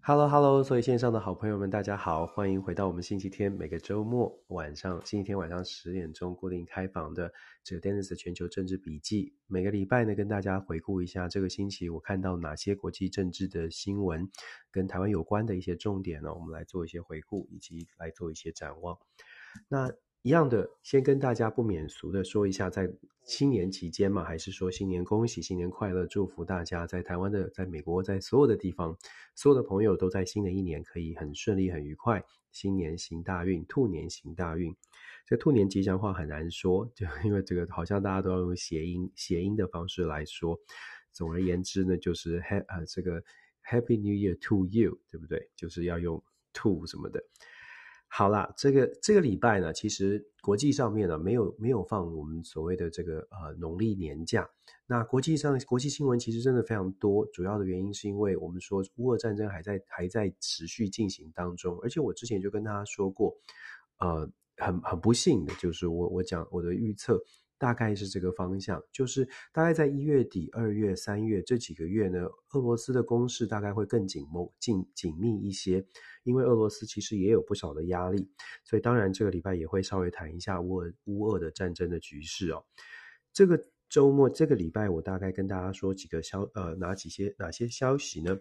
Hello，Hello！所有线上的好朋友们，大家好，欢迎回到我们星期天每个周末晚上，星期天晚上十点钟固定开房的这个 Dennis 全球政治笔记。每个礼拜呢，跟大家回顾一下这个星期我看到哪些国际政治的新闻，跟台湾有关的一些重点呢，我们来做一些回顾，以及来做一些展望。那一样的，先跟大家不免俗的说一下，在新年期间嘛，还是说新年恭喜、新年快乐，祝福大家在台湾的、在美国、在所有的地方，所有的朋友都在新的一年可以很顺利、很愉快。新年行大运，兔年行大运。这兔年吉祥话很难说，就因为这个好像大家都要用谐音、谐音的方式来说。总而言之呢，就是 ha 呃这个 Happy New Year to you，对不对？就是要用兔什么的。好啦，这个这个礼拜呢，其实国际上面呢没有没有放我们所谓的这个呃农历年假。那国际上国际新闻其实真的非常多，主要的原因是因为我们说乌俄战争还在还在持续进行当中，而且我之前就跟大家说过，呃，很很不幸的就是我我讲我的预测。大概是这个方向，就是大概在一月底、二月、三月这几个月呢，俄罗斯的攻势大概会更紧密、紧紧密一些，因为俄罗斯其实也有不少的压力，所以当然这个礼拜也会稍微谈一下乌俄乌俄的战争的局势哦。这个周末、这个礼拜，我大概跟大家说几个消呃哪几些哪些消息呢？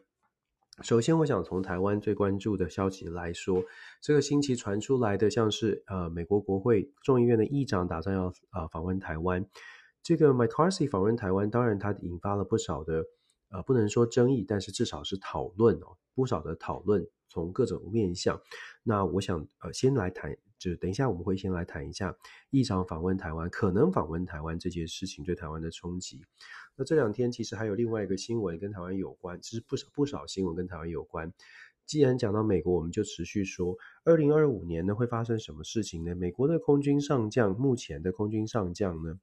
首先，我想从台湾最关注的消息来说，这个星期传出来的，像是呃，美国国会众议院的议长打算要呃访问台湾，这个 McCarthy 访问台湾，当然它引发了不少的呃，不能说争议，但是至少是讨论哦，不少的讨论，从各种面向。那我想呃，先来谈。就等一下，我们会先来谈一下异常访问台湾，可能访问台湾这件事情对台湾的冲击。那这两天其实还有另外一个新闻跟台湾有关，其实不少不少新闻跟台湾有关。既然讲到美国，我们就持续说，二零二五年呢会发生什么事情呢？美国的空军上将，目前的空军上将呢，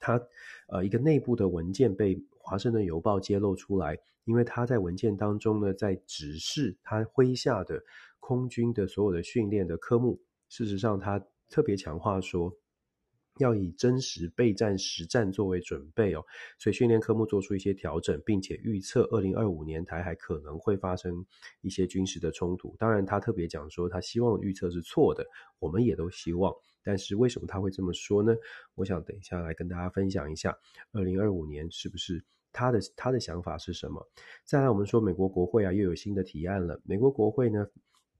他呃一个内部的文件被华盛顿邮报揭露出来，因为他在文件当中呢，在指示他麾下的空军的所有的训练的科目。事实上，他特别强化说，要以真实备战实战作为准备哦，所以训练科目做出一些调整，并且预测二零二五年台海可能会发生一些军事的冲突。当然，他特别讲说，他希望预测是错的，我们也都希望。但是为什么他会这么说呢？我想等一下来跟大家分享一下，二零二五年是不是他的他的想法是什么？再来，我们说美国国会啊又有新的提案了，美国国会呢？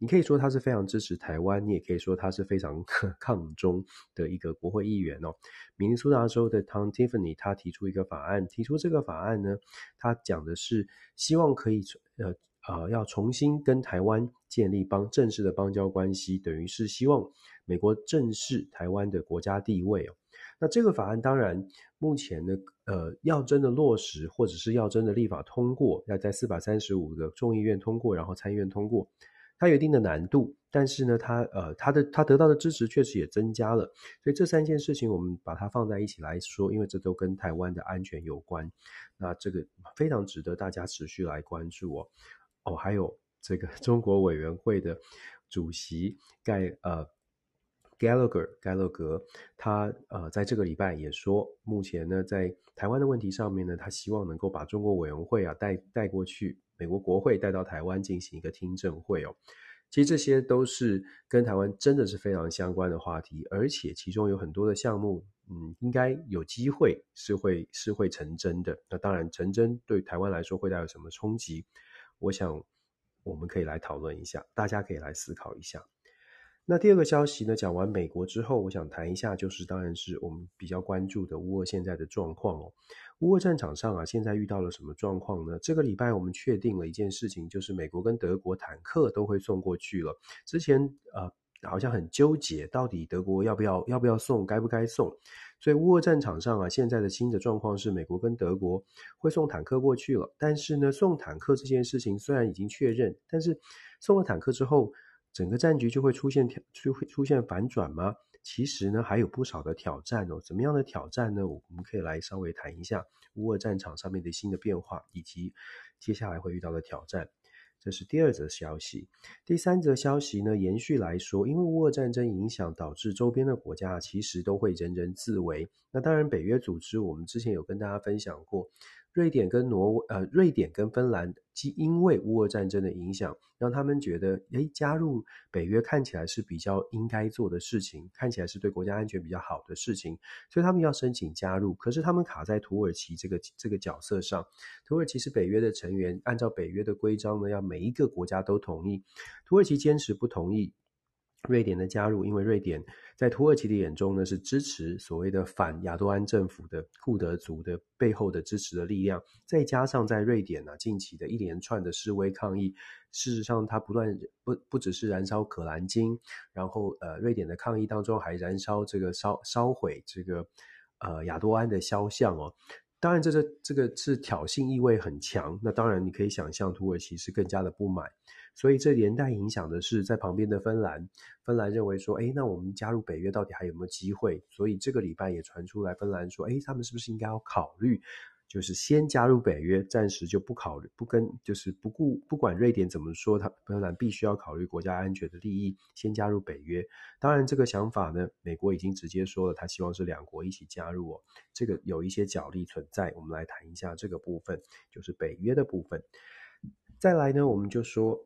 你可以说他是非常支持台湾，你也可以说他是非常 抗中的一个国会议员哦。明尼苏达州的 Tom Tiffany 他提出一个法案，提出这个法案呢，他讲的是希望可以呃呃要重新跟台湾建立邦正式的邦交关系，等于是希望美国正视台湾的国家地位哦。那这个法案当然目前呢呃要真的落实，或者是要真的立法通过，要在四百三十五个众议院通过，然后参议院通过。它有一定的难度，但是呢，它呃，它的它得到的支持确实也增加了，所以这三件事情我们把它放在一起来说，因为这都跟台湾的安全有关，那这个非常值得大家持续来关注哦。哦，还有这个 中国委员会的主席盖呃 Gallagher 盖洛格，他呃在这个礼拜也说，目前呢在台湾的问题上面呢，他希望能够把中国委员会啊带带过去。美国国会带到台湾进行一个听证会哦，其实这些都是跟台湾真的是非常相关的话题，而且其中有很多的项目，嗯，应该有机会是会是会成真的。那当然，成真对台湾来说会带有什么冲击？我想我们可以来讨论一下，大家可以来思考一下。那第二个消息呢，讲完美国之后，我想谈一下，就是当然是我们比较关注的乌俄现在的状况哦。乌俄战场上啊，现在遇到了什么状况呢？这个礼拜我们确定了一件事情，就是美国跟德国坦克都会送过去了。之前呃好像很纠结，到底德国要不要要不要送，该不该送？所以乌俄战场上啊，现在的新的状况是美国跟德国会送坦克过去了。但是呢，送坦克这件事情虽然已经确认，但是送了坦克之后，整个战局就会出现就会出现反转吗？其实呢，还有不少的挑战哦。怎么样的挑战呢？我们可以来稍微谈一下乌俄战场上面的新的变化，以及接下来会遇到的挑战。这是第二则消息。第三则消息呢，延续来说，因为乌俄战争影响，导致周边的国家其实都会人人自危。那当然，北约组织我们之前有跟大家分享过。瑞典跟挪，呃，瑞典跟芬兰，即因为乌俄战争的影响，让他们觉得，诶，加入北约看起来是比较应该做的事情，看起来是对国家安全比较好的事情，所以他们要申请加入。可是他们卡在土耳其这个这个角色上，土耳其是北约的成员，按照北约的规章呢，要每一个国家都同意，土耳其坚持不同意。瑞典的加入，因为瑞典在土耳其的眼中呢，是支持所谓的反亚多安政府的库德族的背后的支持的力量，再加上在瑞典呢、啊、近期的一连串的示威抗议，事实上它不断不不只是燃烧可兰经，然后呃瑞典的抗议当中还燃烧这个烧烧毁这个呃亚多安的肖像哦，当然这个这个是挑衅意味很强，那当然你可以想象土耳其是更加的不满。所以这连带影响的是，在旁边的芬兰，芬兰认为说，诶，那我们加入北约到底还有没有机会？所以这个礼拜也传出来，芬兰说，诶，他们是不是应该要考虑，就是先加入北约，暂时就不考虑，不跟，就是不顾，不管瑞典怎么说，他芬兰必须要考虑国家安全的利益，先加入北约。当然，这个想法呢，美国已经直接说了，他希望是两国一起加入哦，这个有一些角力存在。我们来谈一下这个部分，就是北约的部分。再来呢，我们就说。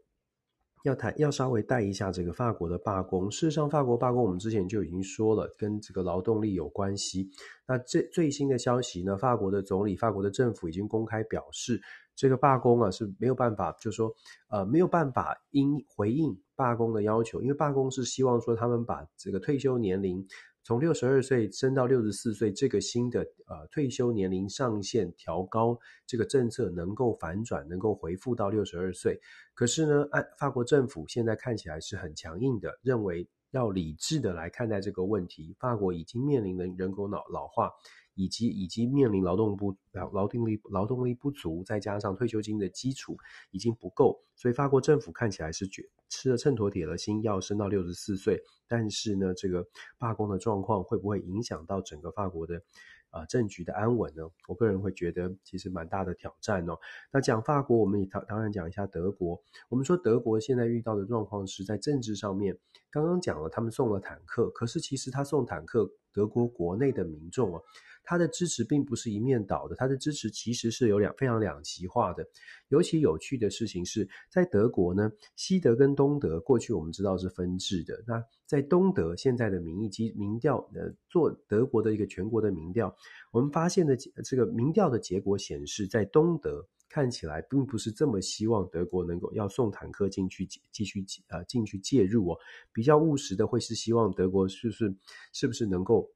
要谈，要稍微带一下这个法国的罢工。事实上，法国罢工我们之前就已经说了，跟这个劳动力有关系。那最最新的消息呢，法国的总理、法国的政府已经公开表示，这个罢工啊是没有办法，就是说呃没有办法应回应罢工的要求，因为罢工是希望说他们把这个退休年龄。从六十二岁升到六十四岁，这个新的呃退休年龄上限调高，这个政策能够反转，能够回复到六十二岁。可是呢，按法国政府现在看起来是很强硬的，认为要理智的来看待这个问题。法国已经面临的人口老老化。以及以及面临劳动不劳劳动力劳动力不足，再加上退休金的基础已经不够，所以法国政府看起来是觉吃了秤砣铁了心，要升到六十四岁。但是呢，这个罢工的状况会不会影响到整个法国的啊、政局的安稳呢？我个人会觉得其实蛮大的挑战哦。那讲法国，我们也当当然讲一下德国。我们说德国现在遇到的状况是在政治上面，刚刚讲了他们送了坦克，可是其实他送坦克，德国国内的民众啊。他的支持并不是一面倒的，他的支持其实是有两非常两极化的。尤其有趣的事情是在德国呢，西德跟东德过去我们知道是分治的。那在东德现在的民意基民调，呃，做德国的一个全国的民调，我们发现的这个民调的结果显示，在东德看起来并不是这么希望德国能够要送坦克进去继续呃进去介入哦，比较务实的会是希望德国是不是是不是能够。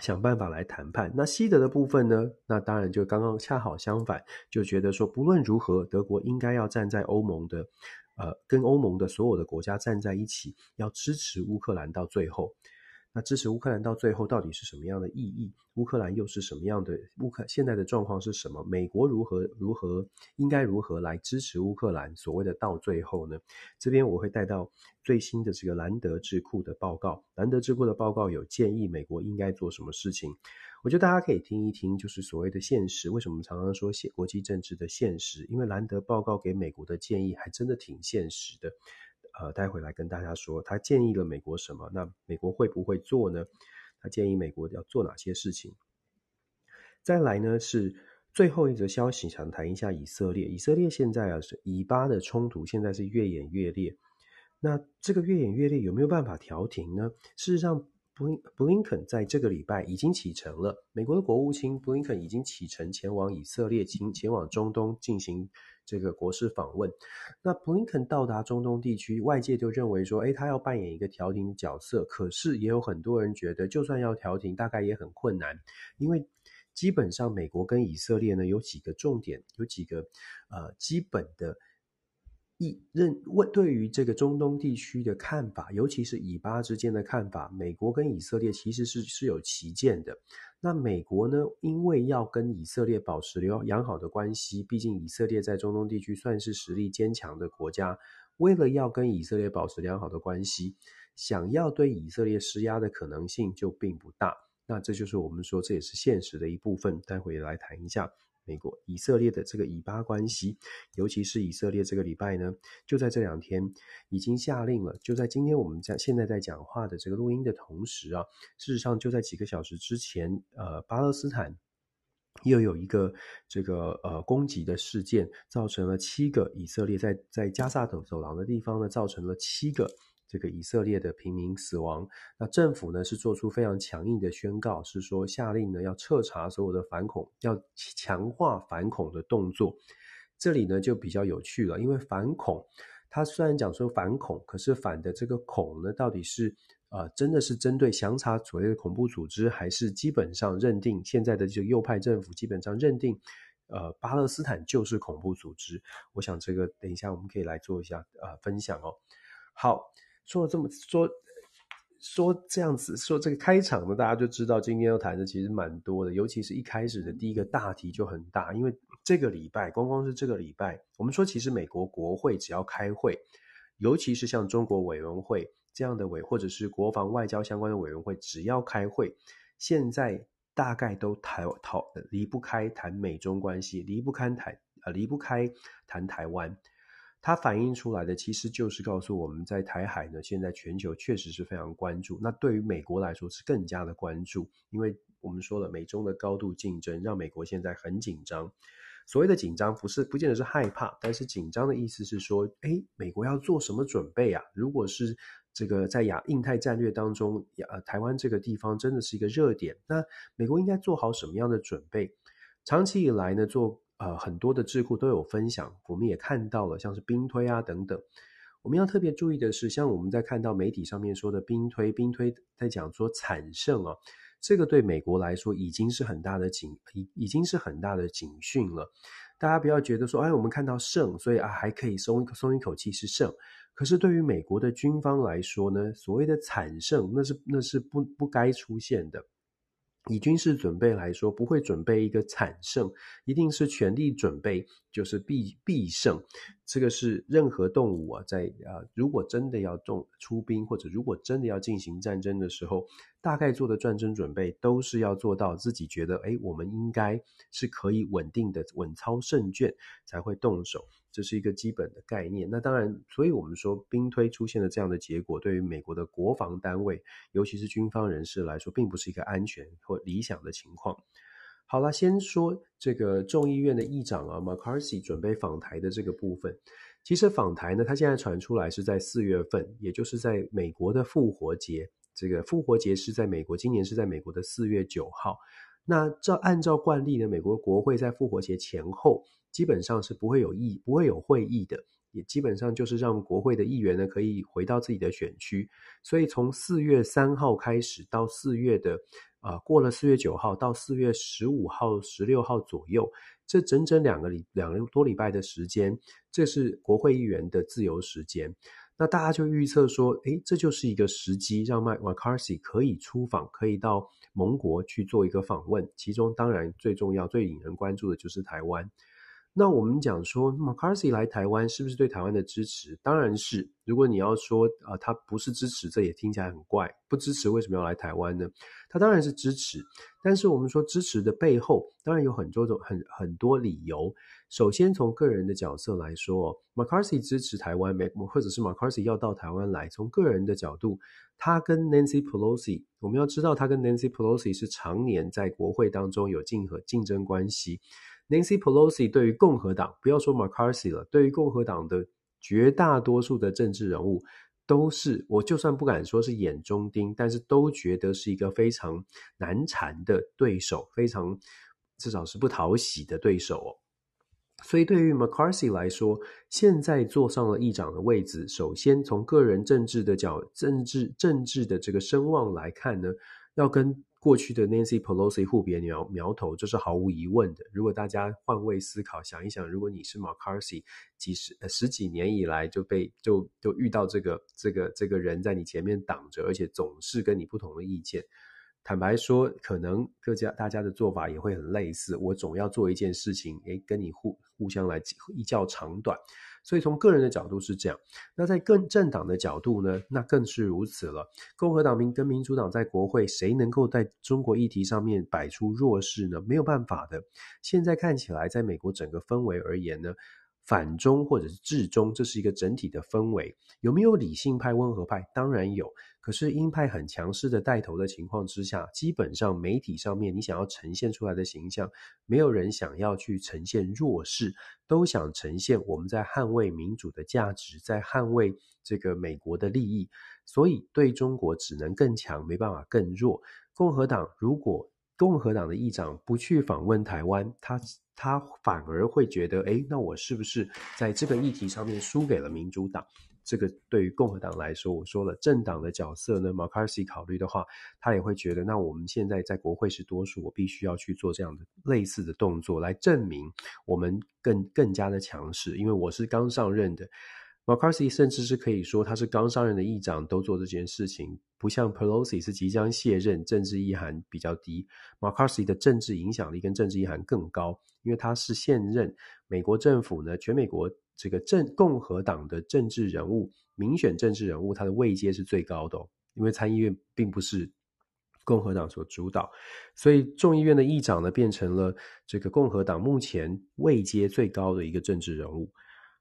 想办法来谈判。那西德的部分呢？那当然就刚刚恰好相反，就觉得说不论如何，德国应该要站在欧盟的，呃，跟欧盟的所有的国家站在一起，要支持乌克兰到最后。那支持乌克兰到最后到底是什么样的意义？乌克兰又是什么样的？乌克现在的状况是什么？美国如何如何应该如何来支持乌克兰？所谓的到最后呢？这边我会带到最新的这个兰德智库的报告。兰德智库的报告有建议美国应该做什么事情？我觉得大家可以听一听，就是所谓的现实。为什么常常说现国际政治的现实？因为兰德报告给美国的建议还真的挺现实的。呃，待会来跟大家说，他建议了美国什么？那美国会不会做呢？他建议美国要做哪些事情？再来呢，是最后一则消息，想谈一下以色列。以色列现在啊，是以巴的冲突现在是越演越烈。那这个越演越烈有没有办法调停呢？事实上，布林布林肯在这个礼拜已经启程了。美国的国务卿布林肯已经启程前往以色列，前前往中东进行。这个国事访问，那布林肯到达中东地区，外界就认为说，哎，他要扮演一个调停的角色。可是也有很多人觉得，就算要调停，大概也很困难，因为基本上美国跟以色列呢有几个重点，有几个呃基本的一认问对于这个中东地区的看法，尤其是以巴之间的看法，美国跟以色列其实是是有歧见的。那美国呢？因为要跟以色列保持良良好的关系，毕竟以色列在中东地区算是实力坚强的国家。为了要跟以色列保持良好的关系，想要对以色列施压的可能性就并不大。那这就是我们说，这也是现实的一部分。待会来谈一下美国以色列的这个以巴关系，尤其是以色列这个礼拜呢，就在这两天已经下令了。就在今天我们在现在在讲话的这个录音的同时啊，事实上就在几个小时之前，呃，巴勒斯坦又有一个这个呃攻击的事件，造成了七个以色列在在加萨走走廊的地方呢，造成了七个。这个以色列的平民死亡，那政府呢是做出非常强硬的宣告，是说下令呢要彻查所有的反恐，要强化反恐的动作。这里呢就比较有趣了，因为反恐，它虽然讲说反恐，可是反的这个恐呢，到底是呃真的是针对详查所谓的恐怖组织，还是基本上认定现在的这个右派政府基本上认定呃巴勒斯坦就是恐怖组织？我想这个等一下我们可以来做一下呃分享哦。好。说了这么说，说这样子说这个开场呢，大家就知道今天要谈的其实蛮多的，尤其是一开始的第一个大题就很大，因为这个礼拜，光光是这个礼拜，我们说其实美国国会只要开会，尤其是像中国委员会这样的委，或者是国防外交相关的委员会，只要开会，现在大概都谈讨离不开谈美中关系，离不开谈呃离不开谈台湾。它反映出来的其实就是告诉我们在台海呢，现在全球确实是非常关注。那对于美国来说是更加的关注，因为我们说了美中的高度竞争，让美国现在很紧张。所谓的紧张不是不见得是害怕，但是紧张的意思是说，诶，美国要做什么准备啊？如果是这个在亚印太战略当中，亚台湾这个地方真的是一个热点，那美国应该做好什么样的准备？长期以来呢，做。呃，很多的智库都有分享，我们也看到了，像是兵推啊等等。我们要特别注意的是，像我们在看到媒体上面说的兵推，兵推在讲说惨胜啊，这个对美国来说已经是很大的警，已已经是很大的警讯了。大家不要觉得说，哎，我们看到胜，所以啊还可以松松一口气是胜。可是对于美国的军方来说呢，所谓的惨胜，那是那是不不该出现的。以军事准备来说，不会准备一个惨胜，一定是全力准备，就是必必胜。这个是任何动物啊，在啊，如果真的要动出兵，或者如果真的要进行战争的时候，大概做的战争准备都是要做到自己觉得，哎，我们应该是可以稳定的稳操胜券才会动手。这是一个基本的概念。那当然，所以我们说兵推出现了这样的结果，对于美国的国防单位，尤其是军方人士来说，并不是一个安全或理想的情况。好了，先说这个众议院的议长啊，McCarthy 准备访台的这个部分。其实访台呢，他现在传出来是在四月份，也就是在美国的复活节。这个复活节是在美国，今年是在美国的四月九号。那照按照惯例呢，美国国会在复活节前后。基本上是不会有议不会有会议的，也基本上就是让国会的议员呢可以回到自己的选区。所以从四月三号开始到四月的、呃，过了四月九号到四月十五号、十六号左右，这整整两个礼两个多礼拜的时间，这是国会议员的自由时间。那大家就预测说，诶，这就是一个时机，让麦麦卡西可以出访，可以到盟国去做一个访问。其中当然最重要、最引人关注的就是台湾。那我们讲说，McCarthy 来台湾是不是对台湾的支持？当然是。如果你要说啊、呃，他不是支持，这也听起来很怪。不支持为什么要来台湾呢？他当然是支持。但是我们说支持的背后，当然有很多种很很多理由。首先从个人的角色来说，McCarthy 支持台湾，没或者是 McCarthy 要到台湾来。从个人的角度，他跟 Nancy Pelosi，我们要知道他跟 Nancy Pelosi 是常年在国会当中有竞合竞争关系。Nancy Pelosi 对于共和党，不要说 McCarthy 了，对于共和党的绝大多数的政治人物，都是我就算不敢说是眼中钉，但是都觉得是一个非常难缠的对手，非常至少是不讨喜的对手哦。所以对于 McCarthy 来说，现在坐上了议长的位置，首先从个人政治的角政治政治的这个声望来看呢，要跟。过去的 Nancy Pelosi 互别苗苗头，这是毫无疑问的。如果大家换位思考，想一想，如果你是 McCarthy，几十呃十几年以来就被就就遇到这个这个这个人在你前面挡着，而且总是跟你不同的意见，坦白说，可能各家大家的做法也会很类似。我总要做一件事情，诶，跟你互互相来一较长短。所以从个人的角度是这样，那在更政党的角度呢，那更是如此了。共和党民跟民主党在国会，谁能够在中国议题上面摆出弱势呢？没有办法的。现在看起来，在美国整个氛围而言呢，反中或者是治中，这是一个整体的氛围。有没有理性派、温和派？当然有。可是鹰派很强势的带头的情况之下，基本上媒体上面你想要呈现出来的形象，没有人想要去呈现弱势，都想呈现我们在捍卫民主的价值，在捍卫这个美国的利益，所以对中国只能更强，没办法更弱。共和党如果共和党的议长不去访问台湾，他他反而会觉得，诶，那我是不是在这个议题上面输给了民主党？这个对于共和党来说，我说了政党的角色呢，McCarthy 考虑的话，他也会觉得，那我们现在在国会是多数，我必须要去做这样的类似的动作，来证明我们更更加的强势。因为我是刚上任的，McCarthy 甚至是可以说他是刚上任的议长都做这件事情，不像 Pelosi 是即将卸任，政治意涵比较低。McCarthy 的政治影响力跟政治意涵更高，因为他是现任美国政府呢，全美国。这个政共和党的政治人物，民选政治人物，他的位阶是最高的哦，因为参议院并不是共和党所主导，所以众议院的议长呢，变成了这个共和党目前位阶最高的一个政治人物。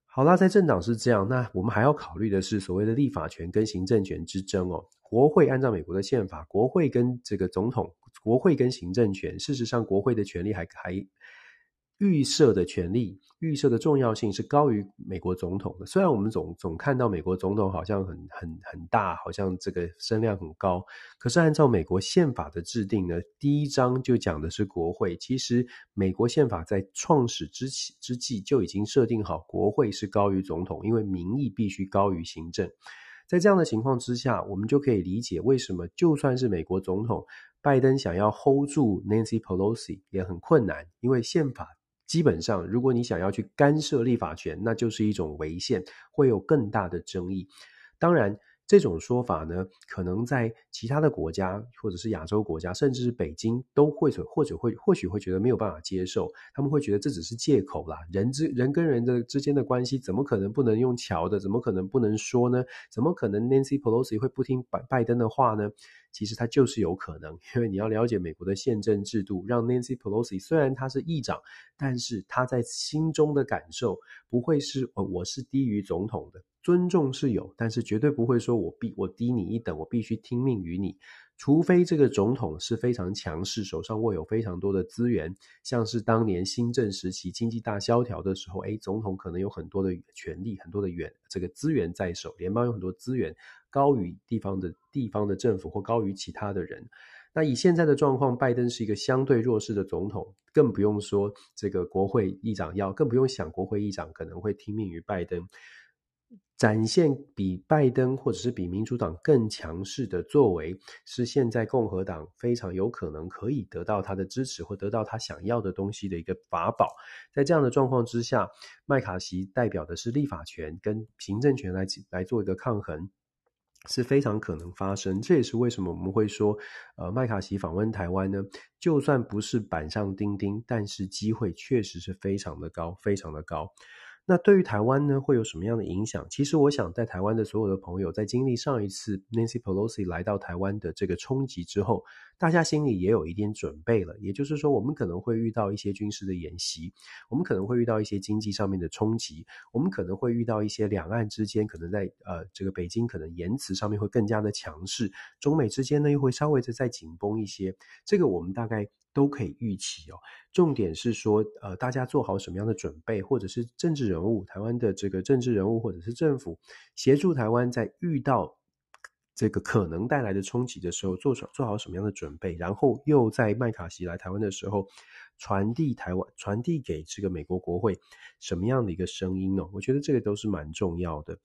好啦，在政党是这样，那我们还要考虑的是所谓的立法权跟行政权之争哦。国会按照美国的宪法，国会跟这个总统，国会跟行政权，事实上国会的权力还还。预设的权利，预设的重要性是高于美国总统的。虽然我们总总看到美国总统好像很很很大，好像这个声量很高，可是按照美国宪法的制定呢，第一章就讲的是国会。其实美国宪法在创始之起之际就已经设定好，国会是高于总统，因为民意必须高于行政。在这样的情况之下，我们就可以理解为什么就算是美国总统拜登想要 hold 住 Nancy Pelosi 也很困难，因为宪法。基本上，如果你想要去干涉立法权，那就是一种违宪，会有更大的争议。当然，这种说法呢，可能在其他的国家，或者是亚洲国家，甚至是北京，都会或者会或许会觉得没有办法接受。他们会觉得这只是借口啦，人之人跟人的之间的关系，怎么可能不能用桥的？怎么可能不能说呢？怎么可能 Nancy Pelosi 会不听拜拜登的话呢？其实他就是有可能，因为你要了解美国的宪政制度，让 Nancy Pelosi 虽然他是议长，但是他在心中的感受不会是呃，我是低于总统的，尊重是有，但是绝对不会说我必我低你一等，我必须听命于你。除非这个总统是非常强势，手上握有非常多的资源，像是当年新政时期经济大萧条的时候，诶，总统可能有很多的权力，很多的源这个资源在手，联邦有很多资源高于地方的地方的政府或高于其他的人。那以现在的状况，拜登是一个相对弱势的总统，更不用说这个国会议长要，更不用想国会议长可能会听命于拜登。展现比拜登或者是比民主党更强势的作为，是现在共和党非常有可能可以得到他的支持或得到他想要的东西的一个法宝。在这样的状况之下，麦卡锡代表的是立法权跟行政权来来做一个抗衡，是非常可能发生。这也是为什么我们会说，呃，麦卡锡访问台湾呢，就算不是板上钉钉，但是机会确实是非常的高，非常的高。那对于台湾呢，会有什么样的影响？其实我想，在台湾的所有的朋友，在经历上一次 Nancy Pelosi 来到台湾的这个冲击之后，大家心里也有一点准备了。也就是说，我们可能会遇到一些军事的演习，我们可能会遇到一些经济上面的冲击，我们可能会遇到一些两岸之间可能在呃这个北京可能言辞上面会更加的强势，中美之间呢又会稍微的再紧绷一些。这个我们大概。都可以预期哦。重点是说，呃，大家做好什么样的准备，或者是政治人物，台湾的这个政治人物，或者是政府协助台湾在遇到这个可能带来的冲击的时候，做做好什么样的准备，然后又在麦卡锡来台湾的时候，传递台湾，传递给这个美国国会什么样的一个声音呢？我觉得这个都是蛮重要的。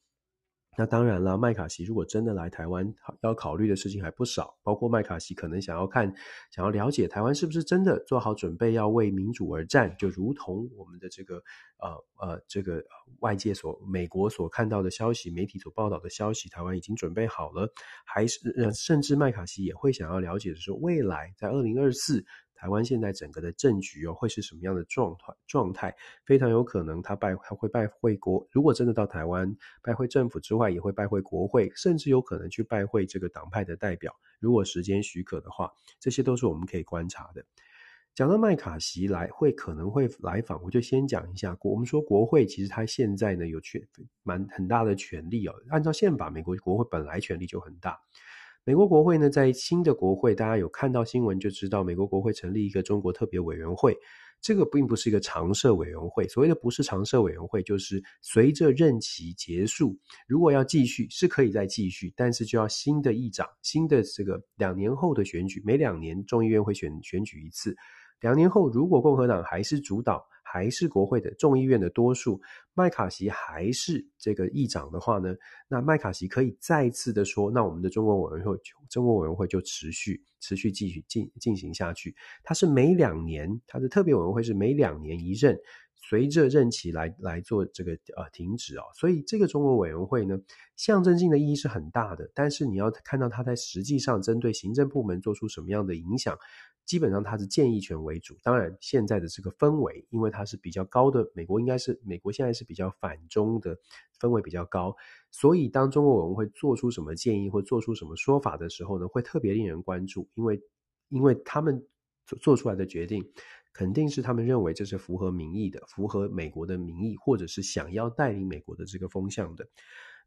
那当然了，麦卡锡如果真的来台湾，要考虑的事情还不少，包括麦卡锡可能想要看、想要了解台湾是不是真的做好准备要为民主而战，就如同我们的这个呃呃这个外界所美国所看到的消息、媒体所报道的消息，台湾已经准备好了，还是甚至麦卡锡也会想要了解的是，未来在二零二四。台湾现在整个的政局哦会是什么样的状态状态，非常有可能他拜他会拜会国，如果真的到台湾拜会政府之外，也会拜会国会，甚至有可能去拜会这个党派的代表，如果时间许可的话，这些都是我们可以观察的。讲到麦卡锡来会可能会来访，我就先讲一下。我们说国会其实它现在呢有权蛮很大的权力哦。按照宪法，美国国会本来权力就很大。美国国会呢，在新的国会，大家有看到新闻就知道，美国国会成立一个中国特别委员会。这个并不是一个常设委员会，所谓的不是常设委员会，就是随着任期结束，如果要继续是可以再继续，但是就要新的议长，新的这个两年后的选举，每两年众议院会选选举一次。两年后，如果共和党还是主导，还是国会的众议院的多数，麦卡锡还是这个议长的话呢，那麦卡锡可以再次的说，那我们的中国委员会，中国委员会就持续持续继续进进行下去。它是每两年，它的特别委员会是每两年一任，随着任期来来做这个呃停止啊、所以这个中国委员会呢，象征性的意义是很大的，但是你要看到它在实际上针对行政部门做出什么样的影响。基本上它是建议权为主，当然现在的这个氛围，因为它是比较高的，美国应该是美国现在是比较反中的氛围比较高，所以当中国委员会做出什么建议或做出什么说法的时候呢，会特别令人关注，因为因为他们做做出来的决定，肯定是他们认为这是符合民意的，符合美国的民意，或者是想要带领美国的这个风向的。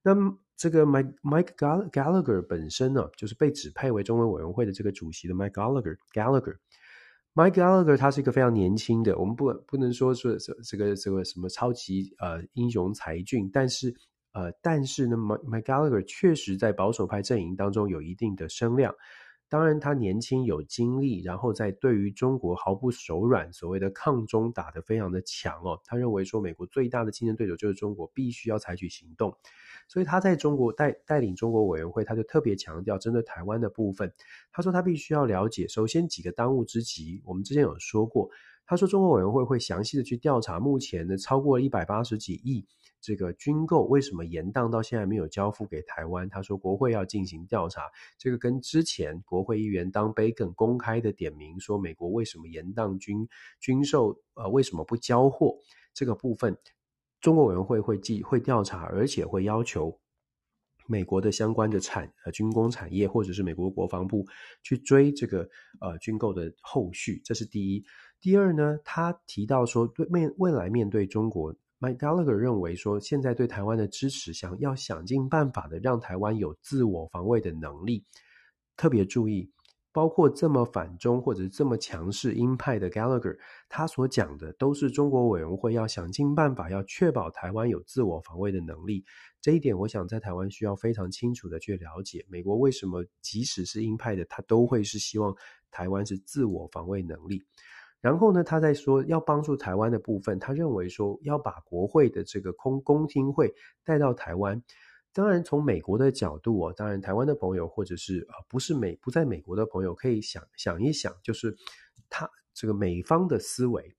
那，这个 Mike Mike Gallagher 本身呢，就是被指派为中文委员会的这个主席的 Mike Gallagher Gallagher Mike Gallagher，他是一个非常年轻的，我们不不能说是这这个这个什么超级呃英雄才俊，但是呃但是呢，Mike Mike Gallagher 确实在保守派阵营当中有一定的声量。当然，他年轻有精力，然后在对于中国毫不手软，所谓的抗中打得非常的强哦。他认为说，美国最大的竞争对手就是中国，必须要采取行动。所以他在中国带带领中国委员会，他就特别强调针对台湾的部分。他说他必须要了解，首先几个当务之急，我们之前有说过。他说中国委员会会详细的去调查目前的超过一百八十几亿这个军购为什么延宕到现在没有交付给台湾。他说国会要进行调查，这个跟之前国会议员当贝肯公开的点名说美国为什么延宕军军售，呃为什么不交货这个部分。中国委员会会记会调查，而且会要求美国的相关的产呃军工产业，或者是美国国防部去追这个呃军购的后续，这是第一。第二呢，他提到说，对面未来面对中国，Mike Gallagher 认为说，现在对台湾的支持，想要想尽办法的让台湾有自我防卫的能力。特别注意。包括这么反中或者这么强势鹰派的 Gallagher，他所讲的都是中国委员会要想尽办法要确保台湾有自我防卫的能力。这一点，我想在台湾需要非常清楚的去了解，美国为什么即使是鹰派的，他都会是希望台湾是自我防卫能力。然后呢，他在说要帮助台湾的部分，他认为说要把国会的这个空公听会带到台湾。当然，从美国的角度哦，当然台湾的朋友或者是呃不是美不在美国的朋友，可以想想一想，就是他这个美方的思维。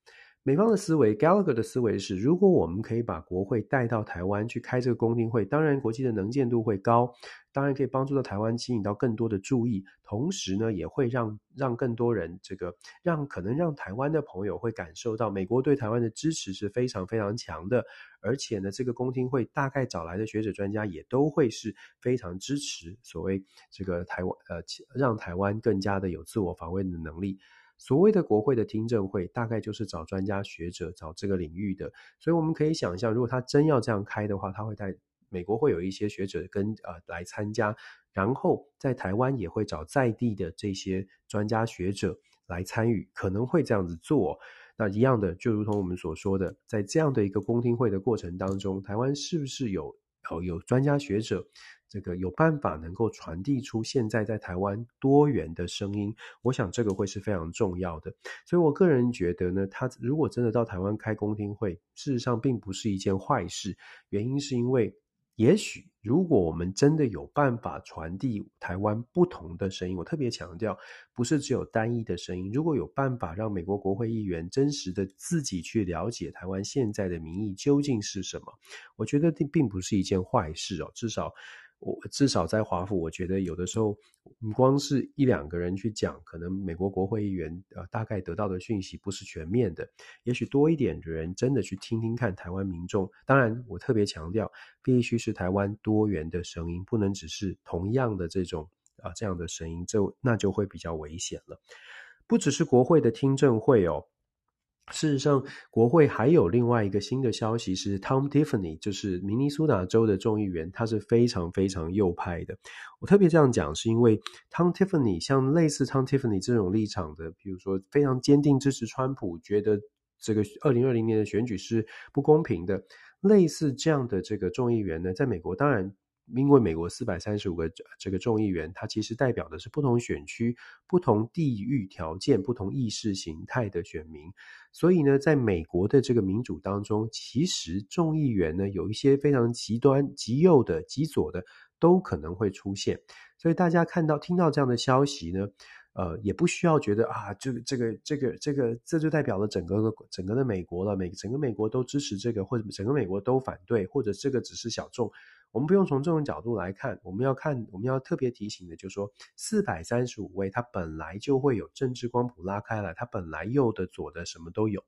美方的思维，Gallagher 的思维是，如果我们可以把国会带到台湾去开这个公听会，当然国际的能见度会高，当然可以帮助到台湾吸引到更多的注意，同时呢，也会让让更多人这个让可能让台湾的朋友会感受到美国对台湾的支持是非常非常强的，而且呢，这个公听会大概找来的学者专家也都会是非常支持所谓这个台湾呃让台湾更加的有自我防卫的能力。所谓的国会的听证会，大概就是找专家学者，找这个领域的。所以我们可以想象，如果他真要这样开的话，他会带美国会有一些学者跟呃来参加，然后在台湾也会找在地的这些专家学者来参与，可能会这样子做。那一样的，就如同我们所说的，在这样的一个公听会的过程当中，台湾是不是有有有专家学者？这个有办法能够传递出现在在台湾多元的声音，我想这个会是非常重要的。所以我个人觉得呢，他如果真的到台湾开公听会，事实上并不是一件坏事。原因是因为，也许如果我们真的有办法传递台湾不同的声音，我特别强调，不是只有单一的声音。如果有办法让美国国会议员真实的自己去了解台湾现在的民意究竟是什么，我觉得这并不是一件坏事哦，至少。我至少在华府，我觉得有的时候，光是一两个人去讲，可能美国国会议员呃大概得到的讯息不是全面的，也许多一点的人真的去听听看台湾民众。当然，我特别强调，必须是台湾多元的声音，不能只是同样的这种啊这样的声音，这那就会比较危险了。不只是国会的听证会哦。事实上，国会还有另外一个新的消息是，Tom Tiffany，就是明尼苏达州的众议员，他是非常非常右派的。我特别这样讲，是因为 Tom Tiffany 像类似 Tom Tiffany 这种立场的，比如说非常坚定支持川普，觉得这个二零二零年的选举是不公平的，类似这样的这个众议员呢，在美国当然。因为美国四百三十五个这个众议员，它其实代表的是不同选区、不同地域条件、不同意识形态的选民，所以呢，在美国的这个民主当中，其实众议员呢有一些非常极端、极右的、极左的都可能会出现，所以大家看到、听到这样的消息呢。呃，也不需要觉得啊，这个、这个、这个、这个，这就代表了整个的、整个的美国了。美整个美国都支持这个，或者整个美国都反对，或者这个只是小众。我们不用从这种角度来看，我们要看，我们要特别提醒的，就是说，四百三十五位，他本来就会有政治光谱拉开了，他本来右的、左的什么都有。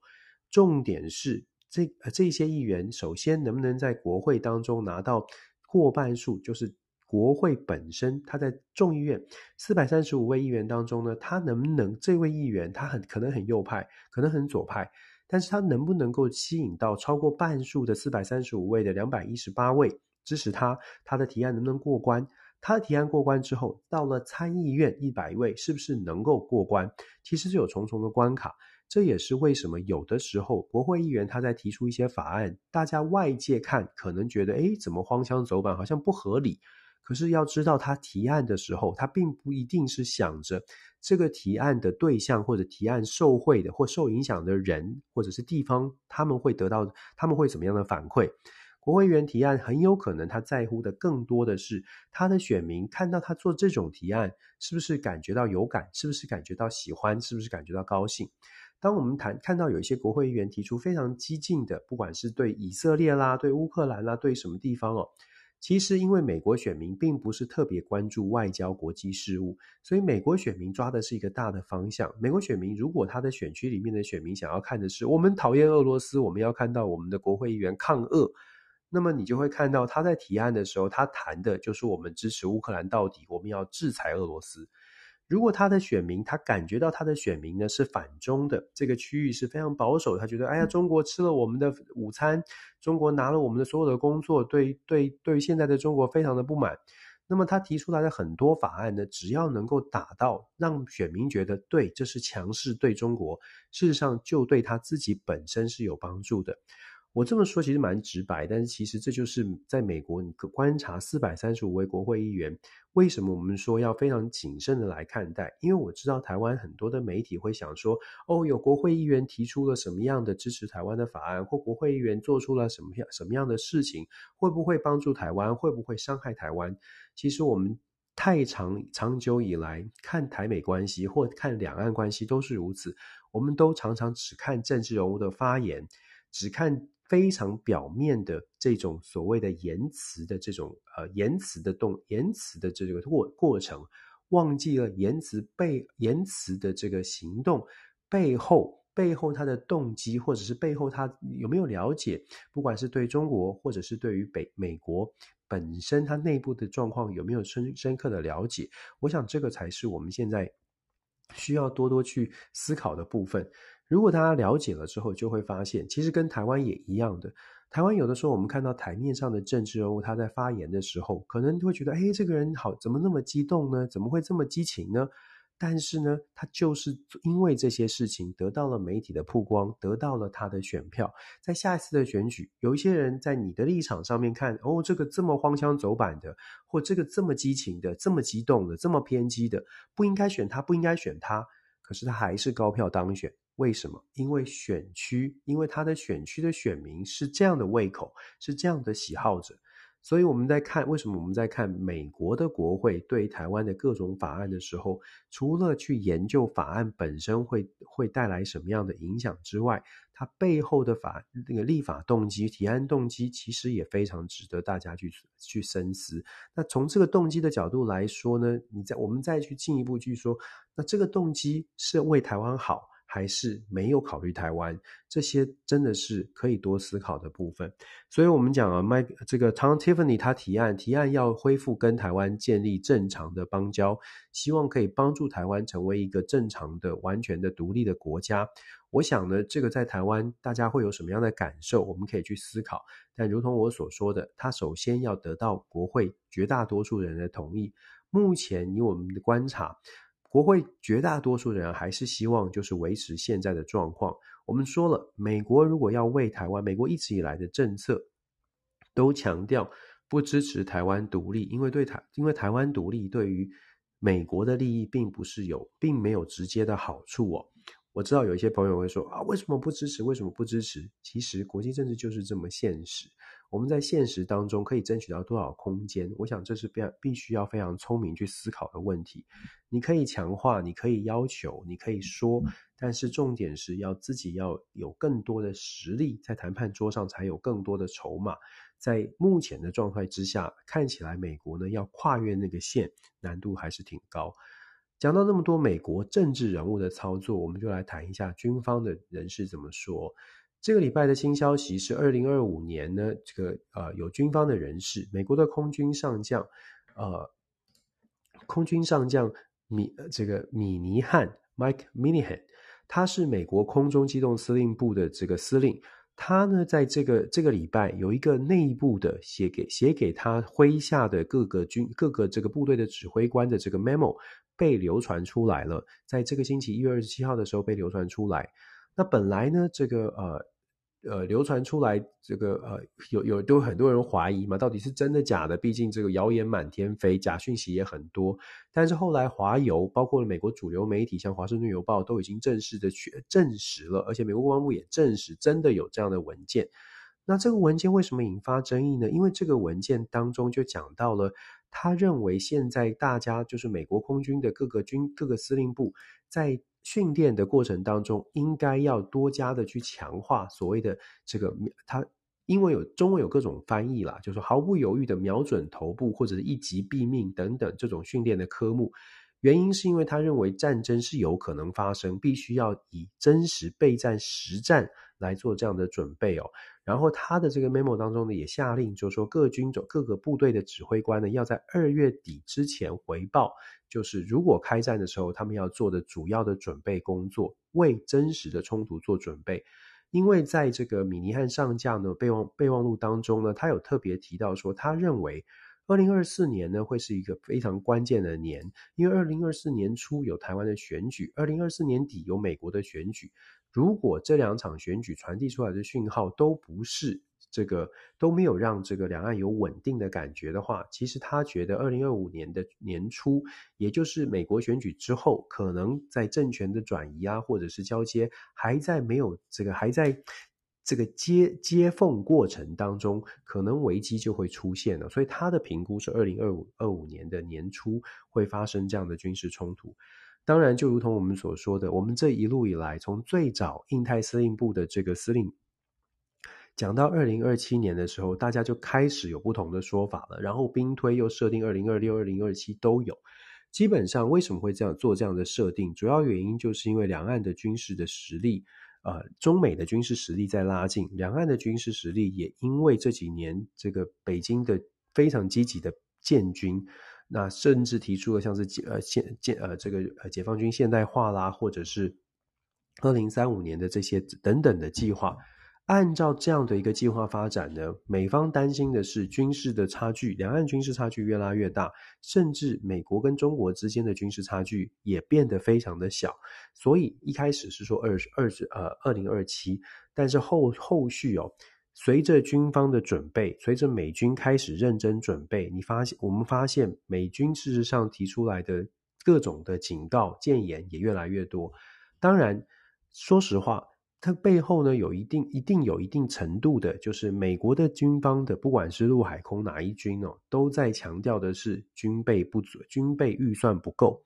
重点是这呃这些议员，首先能不能在国会当中拿到过半数，就是。国会本身，他在众议院四百三十五位议员当中呢，他能不能这位议员他很可能很右派，可能很左派，但是他能不能够吸引到超过半数的四百三十五位的两百一十八位支持他，他的提案能不能过关？他的提案过关之后，到了参议院一百位是不是能够过关？其实是有重重的关卡，这也是为什么有的时候国会议员他在提出一些法案，大家外界看可能觉得，诶，怎么荒腔走板，好像不合理。可是要知道，他提案的时候，他并不一定是想着这个提案的对象或者提案受贿的或受影响的人，或者是地方，他们会得到，他们会怎么样的反馈？国会议员提案很有可能他在乎的更多的是他的选民看到他做这种提案，是不是感觉到有感？是不是感觉到喜欢？是不是感觉到高兴？当我们谈看到有一些国会议员提出非常激进的，不管是对以色列啦、对乌克兰啦、对什么地方哦。其实，因为美国选民并不是特别关注外交国际事务，所以美国选民抓的是一个大的方向。美国选民如果他的选区里面的选民想要看的是我们讨厌俄罗斯，我们要看到我们的国会议员抗俄，那么你就会看到他在提案的时候，他谈的就是我们支持乌克兰到底，我们要制裁俄罗斯。如果他的选民，他感觉到他的选民呢是反中的，这个区域是非常保守，他觉得，哎呀，中国吃了我们的午餐，中国拿了我们的所有的工作，对对对，现在的中国非常的不满。那么他提出来的很多法案呢，只要能够打到让选民觉得对，这是强势对中国，事实上就对他自己本身是有帮助的。我这么说其实蛮直白，但是其实这就是在美国，你观察四百三十五位国会议员，为什么我们说要非常谨慎的来看待？因为我知道台湾很多的媒体会想说，哦，有国会议员提出了什么样的支持台湾的法案，或国会议员做出了什么样什么样的事情，会不会帮助台湾，会不会伤害台湾？其实我们太长长久以来看台美关系或看两岸关系都是如此，我们都常常只看政治人物的发言，只看。非常表面的这种所谓的言辞的这种呃言辞的动言辞的这个过过程，忘记了言辞背言辞的这个行动背后背后他的动机，或者是背后他有没有了解，不管是对中国或者是对于北美国本身他内部的状况有没有深深刻的了解，我想这个才是我们现在需要多多去思考的部分。如果大家了解了之后，就会发现，其实跟台湾也一样的。台湾有的时候，我们看到台面上的政治人物，他在发言的时候，可能会觉得，哎，这个人好，怎么那么激动呢？怎么会这么激情呢？但是呢，他就是因为这些事情得到了媒体的曝光，得到了他的选票。在下一次的选举，有一些人在你的立场上面看，哦，这个这么荒腔走板的，或这个这么激情的，这么激动的，这么偏激的，不应该选他，不应该选他。可是他还是高票当选。为什么？因为选区，因为他的选区的选民是这样的胃口，是这样的喜好者，所以我们在看为什么我们在看美国的国会对台湾的各种法案的时候，除了去研究法案本身会会带来什么样的影响之外，它背后的法那个立法动机、提案动机，其实也非常值得大家去去深思。那从这个动机的角度来说呢，你再我们再去进一步去说，那这个动机是为台湾好，还是没有考虑台湾，这些真的是可以多思考的部分。所以，我们讲啊，麦这个 Tom Tiffany 他提案，提案要恢复跟台湾建立正常的邦交，希望可以帮助台湾成为一个正常的、完全的独立的国家。我想呢，这个在台湾大家会有什么样的感受？我们可以去思考。但如同我所说的，他首先要得到国会绝大多数人的同意。目前以我们的观察，国会绝大多数人还是希望就是维持现在的状况。我们说了，美国如果要为台湾，美国一直以来的政策都强调不支持台湾独立，因为对台，因为台湾独立对于美国的利益并不是有，并没有直接的好处哦。我知道有一些朋友会说啊，为什么不支持？为什么不支持？其实国际政治就是这么现实。我们在现实当中可以争取到多少空间？我想这是必必须要非常聪明去思考的问题。你可以强化，你可以要求，你可以说，但是重点是要自己要有更多的实力，在谈判桌上才有更多的筹码。在目前的状态之下，看起来美国呢要跨越那个线，难度还是挺高。讲到那么多美国政治人物的操作，我们就来谈一下军方的人士怎么说。这个礼拜的新消息是，二零二五年呢，这个呃有军方的人士，美国的空军上将，呃，空军上将米这个米尼汉 Mike Minihan，他是美国空中机动司令部的这个司令，他呢在这个这个礼拜有一个内部的写给写给他麾下的各个军各个这个部队的指挥官的这个 memo 被流传出来了，在这个星期一月二十七号的时候被流传出来。那本来呢，这个呃呃流传出来，这个呃有有都很多人怀疑嘛，到底是真的假的？毕竟这个谣言满天飞，假讯息也很多。但是后来华邮，包括美国主流媒体，像华盛顿邮报，都已经正式的去证实了，而且美国国防部也证实真的有这样的文件。那这个文件为什么引发争议呢？因为这个文件当中就讲到了，他认为现在大家就是美国空军的各个军各个司令部在。训练的过程当中，应该要多加的去强化所谓的这个，他因为有中文有各种翻译啦，就是毫不犹豫的瞄准头部或者是一击毙命等等这种训练的科目。原因是因为他认为战争是有可能发生，必须要以真实备战实战来做这样的准备哦。然后他的这个 memo 当中呢，也下令，就是说各军种各个部队的指挥官呢，要在二月底之前回报，就是如果开战的时候，他们要做的主要的准备工作，为真实的冲突做准备。因为在这个米尼汉上将的备忘备忘录当中呢，他有特别提到说，他认为。二零二四年呢，会是一个非常关键的年，因为二零二四年初有台湾的选举，二零二四年底有美国的选举。如果这两场选举传递出来的讯号都不是这个，都没有让这个两岸有稳定的感觉的话，其实他觉得二零二五年的年初，也就是美国选举之后，可能在政权的转移啊，或者是交接，还在没有这个还在。这个接接缝过程当中，可能危机就会出现了，所以他的评估是二零二五二五年的年初会发生这样的军事冲突。当然，就如同我们所说的，我们这一路以来，从最早印太司令部的这个司令讲到二零二七年的时候，大家就开始有不同的说法了。然后兵推又设定二零二六、二零二七都有。基本上为什么会这样做这样的设定？主要原因就是因为两岸的军事的实力。呃，中美的军事实力在拉近，两岸的军事实力也因为这几年这个北京的非常积极的建军，那甚至提出了像是解呃现建呃这个呃解放军现代化啦，或者是二零三五年的这些等等的计划。按照这样的一个计划发展呢，美方担心的是军事的差距，两岸军事差距越拉越大，甚至美国跟中国之间的军事差距也变得非常的小。所以一开始是说二十二十呃二零二七，但是后后续哦，随着军方的准备，随着美军开始认真准备，你发现我们发现美军事实上提出来的各种的警告、建言也越来越多。当然，说实话。它背后呢，有一定一定有一定程度的，就是美国的军方的，不管是陆海空哪一军哦，都在强调的是军备不足，军备预算不够。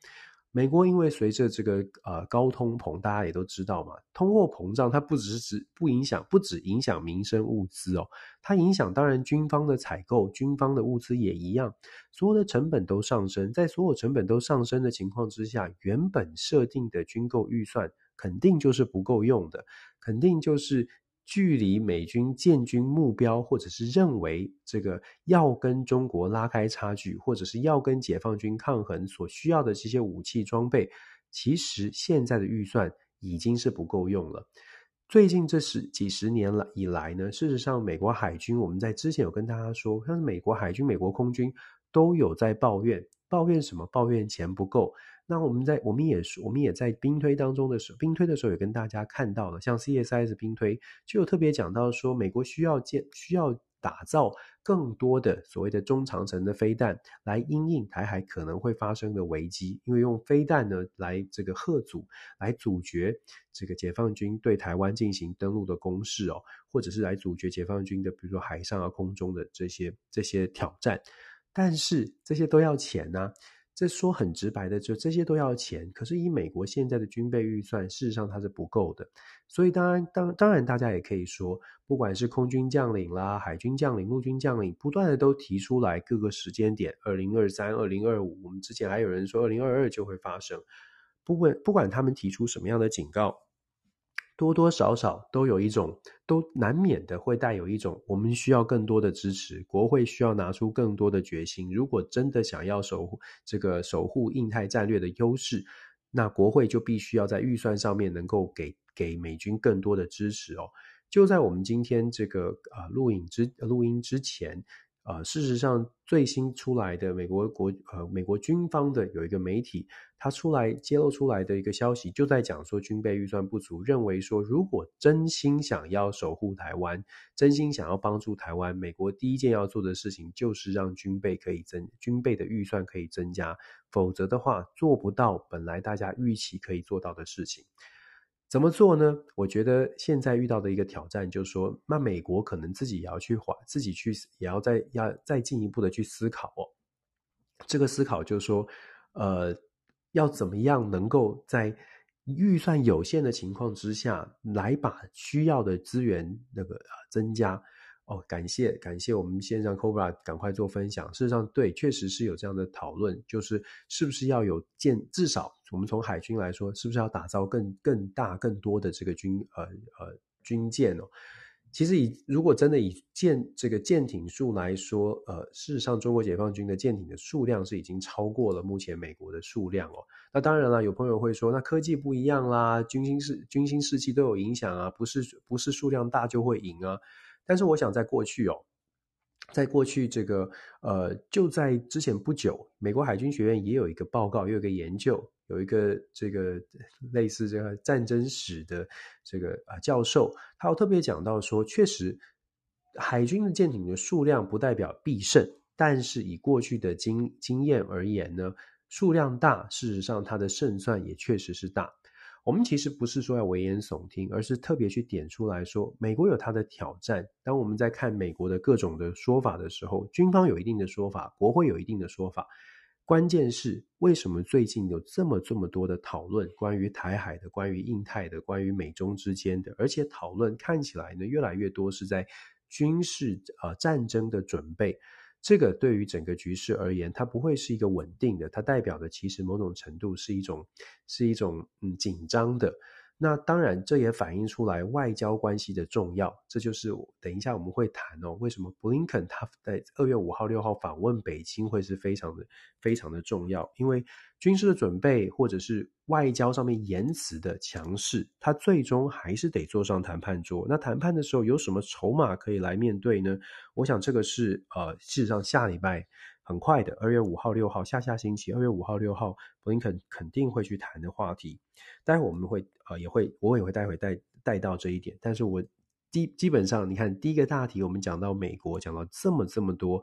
美国因为随着这个呃高通膨，大家也都知道嘛，通货膨胀它不只是指不影响，不只影响民生物资哦，它影响当然军方的采购，军方的物资也一样，所有的成本都上升，在所有成本都上升的情况之下，原本设定的军购预算肯定就是不够用的，肯定就是。距离美军建军目标，或者是认为这个要跟中国拉开差距，或者是要跟解放军抗衡所需要的这些武器装备，其实现在的预算已经是不够用了。最近这十几十年来以来呢，事实上美国海军，我们在之前有跟大家说，像美国海军、美国空军都有在抱怨，抱怨什么？抱怨钱不够。那我们在我们也是我们也在兵推当中的时候，兵推的时候也跟大家看到了，像 CSIS 兵推就有特别讲到说，美国需要建需要打造更多的所谓的中长程的飞弹来因应台海可能会发生的危机，因为用飞弹呢来这个吓阻来阻绝这个解放军对台湾进行登陆的攻势哦，或者是来阻绝解放军的比如说海上啊空中的这些这些挑战，但是这些都要钱呢、这说很直白的，就这些都要钱。可是以美国现在的军备预算，事实上它是不够的。所以当然，当当然，大家也可以说，不管是空军将领啦、海军将领、陆军将领，不断的都提出来各个时间点，二零二三、二零二五，我们之前还有人说二零二二就会发生。不管不管他们提出什么样的警告。多多少少都有一种，都难免的会带有一种，我们需要更多的支持，国会需要拿出更多的决心。如果真的想要守护这个守护印太战略的优势，那国会就必须要在预算上面能够给给美军更多的支持哦。就在我们今天这个啊录影之录音之前。呃，事实上，最新出来的美国国呃美国军方的有一个媒体，他出来揭露出来的一个消息，就在讲说军备预算不足，认为说如果真心想要守护台湾，真心想要帮助台湾，美国第一件要做的事情就是让军备可以增，军备的预算可以增加，否则的话做不到本来大家预期可以做到的事情。怎么做呢？我觉得现在遇到的一个挑战就是说，那美国可能自己也要去缓，自己去也要再要再进一步的去思考。这个思考就是说，呃，要怎么样能够在预算有限的情况之下，来把需要的资源那个增加。哦，感谢感谢我们线上 Cobra 赶快做分享。事实上，对，确实是有这样的讨论，就是是不是要有建，至少我们从海军来说，是不是要打造更更大更多的这个军呃呃军舰哦？其实以如果真的以舰这个舰艇数来说，呃，事实上中国解放军的舰艇的数量是已经超过了目前美国的数量哦。那当然了，有朋友会说，那科技不一样啦，军心士军心士气都有影响啊，不是不是数量大就会赢啊。但是我想，在过去哦，在过去这个呃，就在之前不久，美国海军学院也有一个报告，也有一个研究，有一个这个类似这个战争史的这个啊教授，他有特别讲到说，确实海军的舰艇的数量不代表必胜，但是以过去的经经验而言呢，数量大，事实上它的胜算也确实是大。我们其实不是说要危言耸听，而是特别去点出来说，美国有它的挑战。当我们在看美国的各种的说法的时候，军方有一定的说法，国会有一定的说法。关键是为什么最近有这么这么多的讨论，关于台海的、关于印太的、关于美中之间的，而且讨论看起来呢，越来越多是在军事啊、呃、战争的准备。这个对于整个局势而言，它不会是一个稳定的，它代表的其实某种程度是一种，是一种嗯紧张的。那当然，这也反映出来外交关系的重要。这就是等一下我们会谈哦，为什么布林肯他在二月五号、六号访问北京会是非常的、非常的重要？因为军事的准备或者是外交上面言辞的强势，他最终还是得坐上谈判桌。那谈判的时候有什么筹码可以来面对呢？我想这个是呃，事实上下礼拜。很快的，二月五号、六号，下下星期，二月五号、六号，布林肯肯定会去谈的话题。待会我们会呃，也会我也会待会带带到这一点。但是我基基本上，你看第一个大题，我们讲到美国，讲到这么这么多，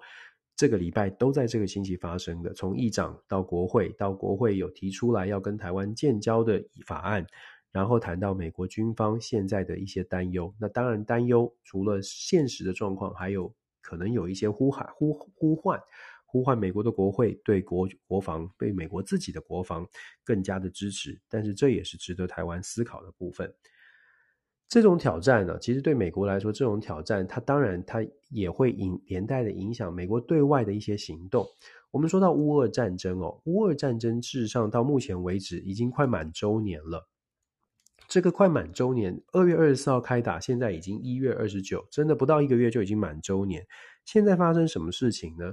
这个礼拜都在这个星期发生的，从议长到国会，到国会有提出来要跟台湾建交的法案，然后谈到美国军方现在的一些担忧。那当然，担忧除了现实的状况，还有可能有一些呼喊、呼呼唤、呼唤美国的国会对国国防、对美国自己的国防更加的支持。但是这也是值得台湾思考的部分。这种挑战呢，其实对美国来说，这种挑战它当然它也会影连带的影响美国对外的一些行动。我们说到乌俄战争哦，乌俄战争事实上到目前为止已经快满周年了。这个快满周年，二月二十四号开打，现在已经一月二十九，真的不到一个月就已经满周年。现在发生什么事情呢？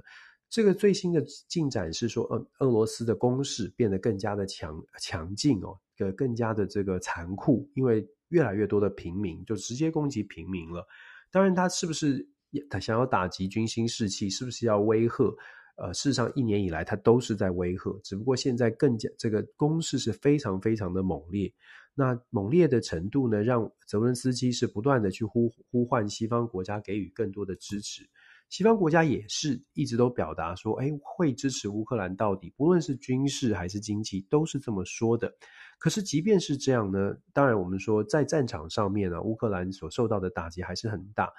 这个最新的进展是说，俄俄罗斯的攻势变得更加的强强劲哦，更更加的这个残酷，因为越来越多的平民就直接攻击平民了。当然，他是不是他想要打击军心士气，是不是要威吓？呃，事实上，一年以来他都是在威吓，只不过现在更加这个攻势是非常非常的猛烈。那猛烈的程度呢，让泽伦斯基是不断的去呼呼唤西方国家给予更多的支持。西方国家也是一直都表达说，哎，会支持乌克兰到底，不论是军事还是经济，都是这么说的。可是即便是这样呢，当然我们说在战场上面呢，乌克兰所受到的打击还是很大。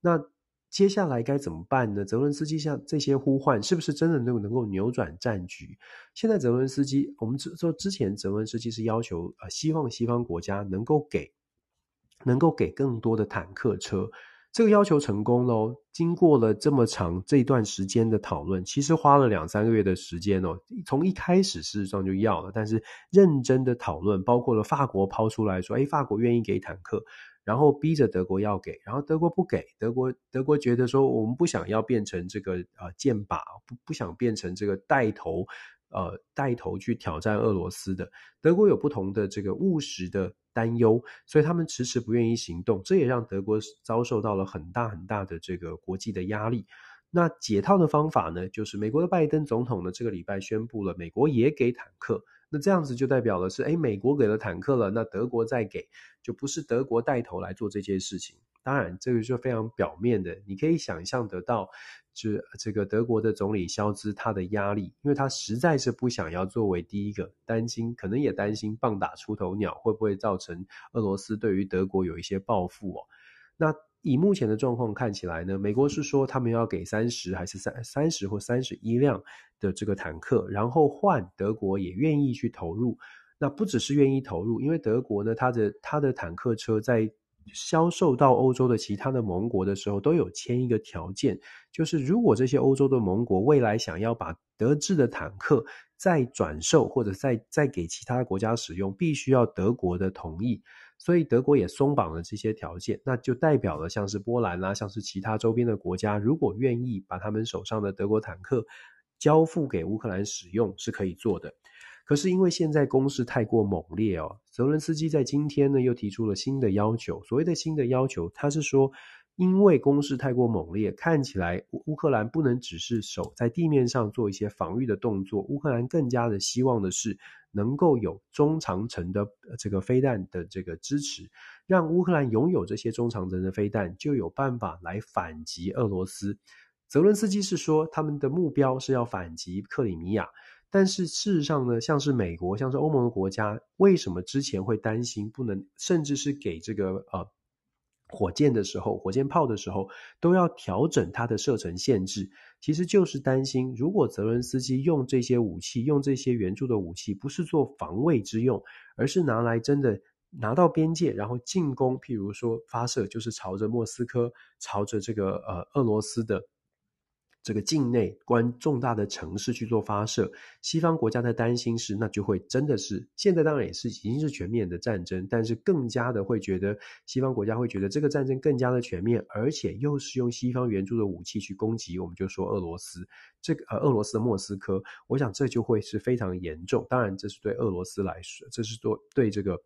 那接下来该怎么办呢？泽伦斯基像这些呼唤，是不是真的能能够扭转战局？现在泽伦斯基，我们说之前泽伦斯基是要求呃，希望西方国家能够给，能够给更多的坦克车。这个要求成功喽。经过了这么长这段时间的讨论，其实花了两三个月的时间哦。从一开始事实上就要了，但是认真的讨论，包括了法国抛出来说，诶，法国愿意给坦克。然后逼着德国要给，然后德国不给，德国德国觉得说，我们不想要变成这个呃箭靶，不不想变成这个带头呃带头去挑战俄罗斯的。德国有不同的这个务实的担忧，所以他们迟迟不愿意行动，这也让德国遭受到了很大很大的这个国际的压力。那解套的方法呢，就是美国的拜登总统呢这个礼拜宣布了，美国也给坦克。那这样子就代表了是，诶，美国给了坦克了，那德国再给，就不是德国带头来做这些事情。当然，这个就非常表面的，你可以想象得到，就这个德国的总理肖兹他的压力，因为他实在是不想要作为第一个，担心，可能也担心棒打出头鸟会不会造成俄罗斯对于德国有一些报复哦。那。以目前的状况看起来呢，美国是说他们要给三十还是三三十或三十一辆的这个坦克，然后换德国也愿意去投入。那不只是愿意投入，因为德国呢，它的它的坦克车在销售到欧洲的其他的盟国的时候，都有签一个条件，就是如果这些欧洲的盟国未来想要把德制的坦克再转售或者再再给其他国家使用，必须要德国的同意。所以德国也松绑了这些条件，那就代表了像是波兰啦、啊，像是其他周边的国家，如果愿意把他们手上的德国坦克交付给乌克兰使用，是可以做的。可是因为现在攻势太过猛烈哦，泽伦斯基在今天呢又提出了新的要求。所谓的新的要求，他是说，因为攻势太过猛烈，看起来乌乌克兰不能只是守在地面上做一些防御的动作，乌克兰更加的希望的是。能够有中长程的这个飞弹的这个支持，让乌克兰拥有这些中长程的飞弹，就有办法来反击俄罗斯。泽伦斯基是说，他们的目标是要反击克里米亚，但是事实上呢，像是美国，像是欧盟的国家，为什么之前会担心不能，甚至是给这个呃。火箭的时候，火箭炮的时候，都要调整它的射程限制，其实就是担心，如果泽伦斯基用这些武器，用这些援助的武器，不是做防卫之用，而是拿来真的拿到边界，然后进攻，譬如说发射，就是朝着莫斯科，朝着这个呃俄罗斯的。这个境内关重大的城市去做发射，西方国家的担心是，那就会真的是现在当然也是已经是全面的战争，但是更加的会觉得西方国家会觉得这个战争更加的全面，而且又是用西方援助的武器去攻击，我们就说俄罗斯这个呃俄罗斯的莫斯科，我想这就会是非常严重。当然这是对俄罗斯来说，这是对对这个。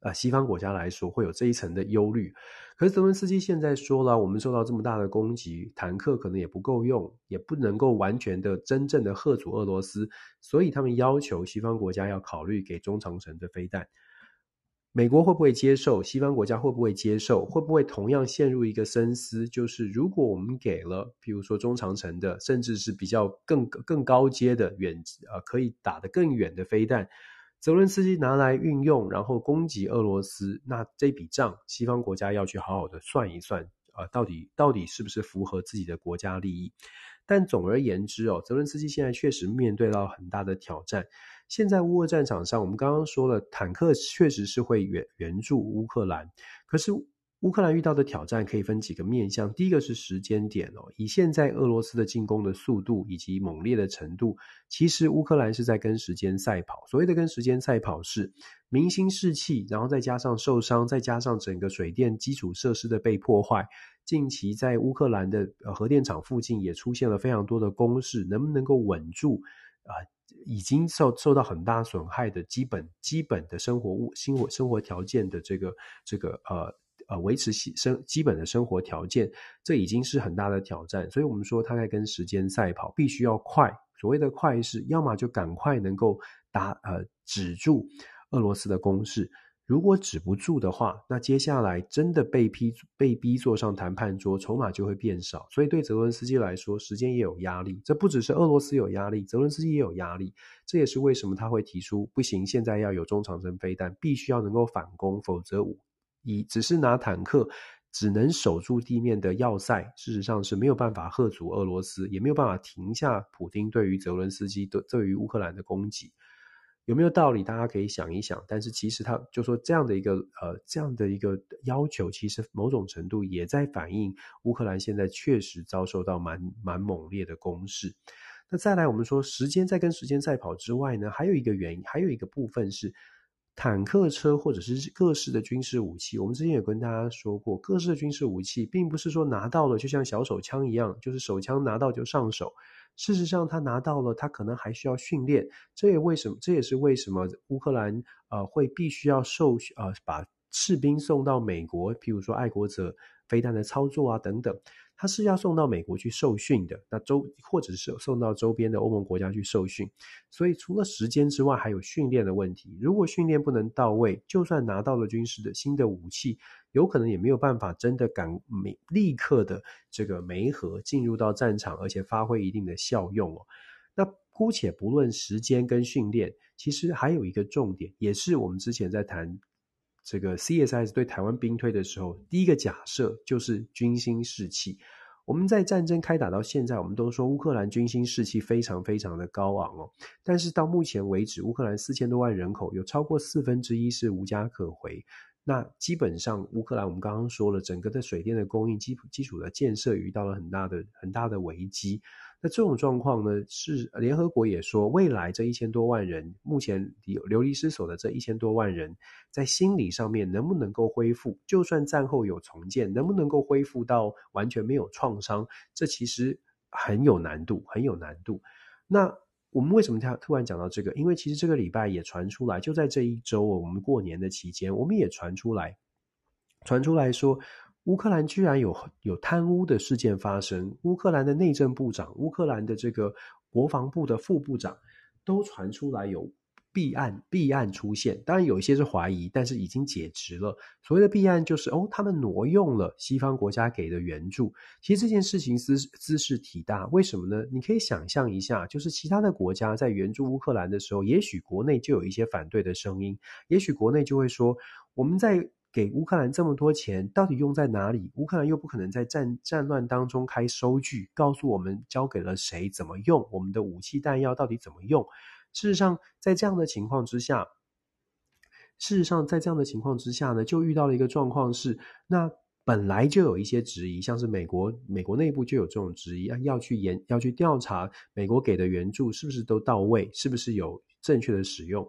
啊，西方国家来说会有这一层的忧虑，可是泽伦斯基现在说了，我们受到这么大的攻击，坦克可能也不够用，也不能够完全的真正的吓阻俄罗斯，所以他们要求西方国家要考虑给中长程的飞弹。美国会不会接受？西方国家会不会接受？会不会同样陷入一个深思？就是如果我们给了，譬如说中长程的，甚至是比较更更高阶的远，呃，可以打得更远的飞弹。泽伦斯基拿来运用，然后攻击俄罗斯，那这笔账西方国家要去好好的算一算啊，呃，到底到底是不是符合自己的国家利益？但总而言之哦，泽伦斯基现在确实面对到很大的挑战。现在乌俄战场上，我们刚刚说了，坦克确实是会援援助乌克兰，可是。乌克兰遇到的挑战可以分几个面向，第一个是时间点哦，以现在俄罗斯的进攻的速度以及猛烈的程度，其实乌克兰是在跟时间赛跑。所谓的跟时间赛跑是民心士气，然后再加上受伤，再加上整个水电基础设施的被破坏。近期在乌克兰的核电厂附近也出现了非常多的攻势，能不能够稳住啊、已经受受到很大损害的基本基本的生活物、生活生活条件的这个这个呃。呃，维持生基本的生活条件，这已经是很大的挑战。所以，我们说他在跟时间赛跑，必须要快。所谓的快是，要么就赶快能够打呃止住俄罗斯的攻势。如果止不住的话，那接下来真的被逼被逼坐上谈判桌，筹码就会变少。所以，对泽伦斯基来说，时间也有压力。这不只是俄罗斯有压力，泽伦斯基也有压力。这也是为什么他会提出，不行，现在要有中长程飞弹，必须要能够反攻，否则武。以只是拿坦克只能守住地面的要塞，事实上是没有办法吓阻俄罗斯，也没有办法停下普丁对于泽伦斯基的对于乌克兰的攻击，有没有道理？大家可以想一想。但是其实他就说这样的一个呃这样的一个要求，其实某种程度也在反映乌克兰现在确实遭受到蛮蛮猛烈的攻势。那再来，我们说时间在跟时间赛跑之外呢，还有一个原因，还有一个部分是。坦克车或者是各式的军事武器，我们之前有跟大家说过，各式的军事武器并不是说拿到了就像小手枪一样，就是手枪拿到就上手。事实上，他拿到了，他可能还需要训练。这也为什么？这也是为什么乌克兰呃会必须要受呃把士兵送到美国，譬如说爱国者飞弹的操作啊等等。他是要送到美国去受训的，那周或者是送到周边的欧盟国家去受训，所以除了时间之外，还有训练的问题。如果训练不能到位，就算拿到了军事的新的武器，有可能也没有办法真的赶没立刻的这个媒合进入到战场，而且发挥一定的效用哦。那姑且不论时间跟训练，其实还有一个重点，也是我们之前在谈。这个 CSIS 对台湾兵推的时候，第一个假设就是军心士气。我们在战争开打到现在，我们都说乌克兰军心士气非常非常的高昂哦。但是到目前为止，乌克兰四千多万人口，有超过四分之一是无家可回。那基本上，乌克兰我们刚刚说了，整个的水电的供应基础基础的建设遇到了很大的很大的危机。那这种状况呢，是联合国也说，未来这一千多万人，目前流流离失所的这一千多万人，在心理上面能不能够恢复？就算战后有重建，能不能够恢复到完全没有创伤？这其实很有难度，很有难度。那我们为什么突突然讲到这个？因为其实这个礼拜也传出来，就在这一周，我们过年的期间，我们也传出来，传出来说。乌克兰居然有有贪污的事件发生，乌克兰的内政部长、乌克兰的这个国防部的副部长都传出来有弊案，弊案出现。当然有一些是怀疑，但是已经解职了。所谓的弊案就是哦，他们挪用了西方国家给的援助。其实这件事情兹兹事体大，为什么呢？你可以想象一下，就是其他的国家在援助乌克兰的时候，也许国内就有一些反对的声音，也许国内就会说我们在。给乌克兰这么多钱，到底用在哪里？乌克兰又不可能在战战乱当中开收据，告诉我们交给了谁，怎么用我们的武器弹药，到底怎么用？事实上，在这样的情况之下，事实上在这样的情况之下呢，就遇到了一个状况是，那本来就有一些质疑，像是美国美国内部就有这种质疑，要去研要去调查美国给的援助是不是都到位，是不是有正确的使用。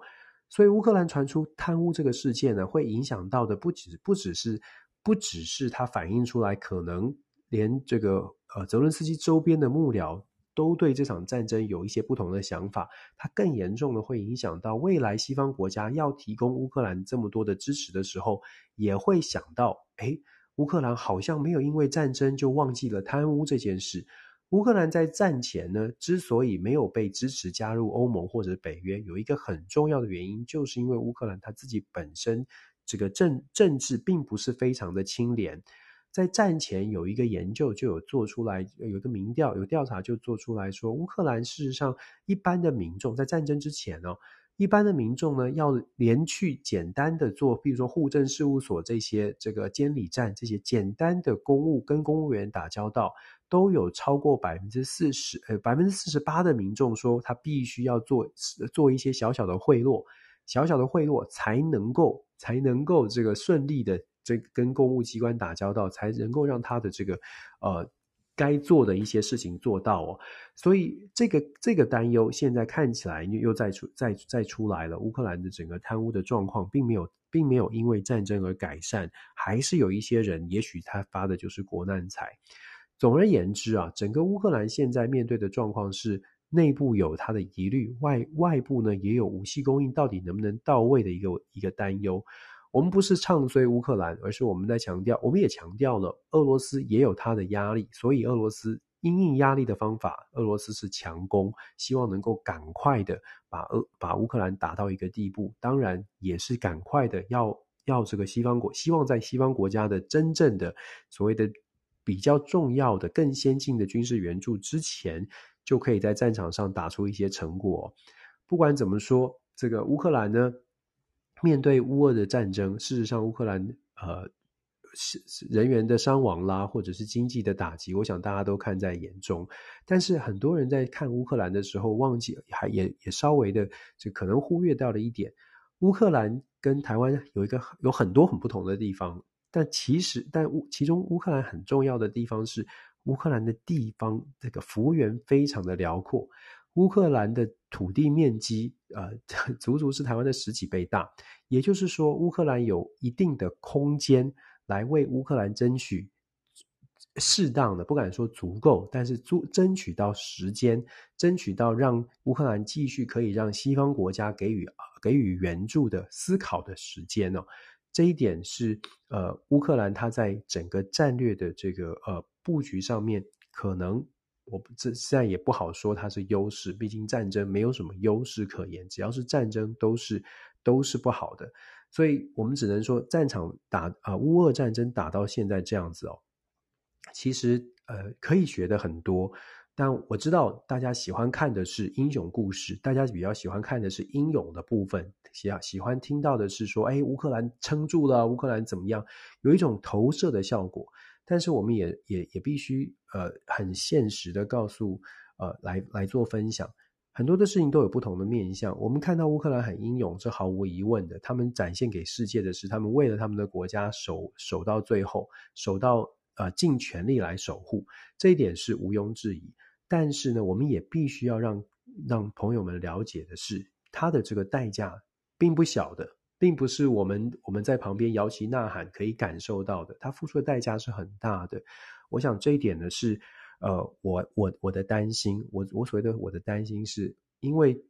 所以乌克兰传出贪污这个事件呢，会影响到的不只不只是不只是它反映出来，可能连这个呃泽伦斯基周边的幕僚都对这场战争有一些不同的想法，它更严重的会影响到未来西方国家要提供乌克兰这么多的支持的时候，也会想到，诶，乌克兰好像没有因为战争就忘记了贪污这件事。乌克兰在战前呢，之所以没有被支持加入欧盟或者北约，有一个很重要的原因，就是因为乌克兰它自己本身这个政政治并不是非常的清廉。在战前有一个研究就有做出来，有一个民调有调查就做出来说，乌克兰事实上一般的民众在战争之前呢、一般的民众呢，要连去简单的做，比如说户政事务所这些这个监理站这些简单的公务跟公务员打交道，都有超过百分之四十，呃，百分之四十八的民众说他必须要做做一些小小的贿赂，小小的贿赂才能够才能够这个顺利的这跟公务机关打交道，才能够让他的这个呃。该做的一些事情做到哦，所以这个这个担忧现在看起来又再出再再出来了。乌克兰的整个贪污的状况并没有并没有因为战争而改善，还是有一些人，也许他发的就是国难财。总而言之啊，整个乌克兰现在面对的状况是内部有他的疑虑，外外部呢也有武器供应到底能不能到位的一个一个担忧。我们不是唱衰乌克兰，而是我们在强调，我们也强调了俄罗斯也有它的压力，所以俄罗斯因应压力的方法，俄罗斯是强攻，希望能够赶快的把俄把乌克兰打到一个地步，当然也是赶快的要要这个西方国，希望在西方国家的真正的所谓的比较重要的、更先进的军事援助之前，就可以在战场上打出一些成果。不管怎么说，这个乌克兰呢，面对乌俄的战争，事实上，乌克兰呃是人员的伤亡啦，或者是经济的打击，我想大家都看在眼中。但是很多人在看乌克兰的时候，忘记还也也稍微的就可能忽略掉了一点，乌克兰跟台湾有一个有很多很不同的地方。但其实，但乌其中乌克兰很重要的地方是，乌克兰的地方这个幅员非常的辽阔。乌克兰的土地面积，呃，足足是台湾的十几倍大。也就是说，乌克兰有一定的空间来为乌克兰争取适当的，不敢说足够，但是足争取到时间，争取到让乌克兰继续可以让西方国家给予给予援助的思考的时间哦。这一点是呃，乌克兰它在整个战略的这个呃布局上面可能。我这现在也不好说它是优势，毕竟战争没有什么优势可言，只要是战争都是都是不好的，所以我们只能说战场打啊，乌俄战争打到现在这样子哦，其实呃可以学的很多，但我知道大家喜欢看的是英雄故事，大家比较喜欢看的是英勇的部分，喜喜欢听到的是说，哎，乌克兰撑住了，乌克兰怎么样，有一种投射的效果。但是我们也也也必须呃很现实的告诉呃来来做分享，很多的事情都有不同的面向。我们看到乌克兰很英勇，这毫无疑问的。他们展现给世界的是，他们为了他们的国家守守到最后，守到呃尽全力来守护，这一点是毋庸置疑。但是呢，我们也必须要让让朋友们了解的是，他的这个代价并不小的。并不是我们我们在旁边摇旗呐喊可以感受到的，他付出的代价是很大的。我想这一点呢是，呃，我我我的担心，我我所谓的我的担心是因为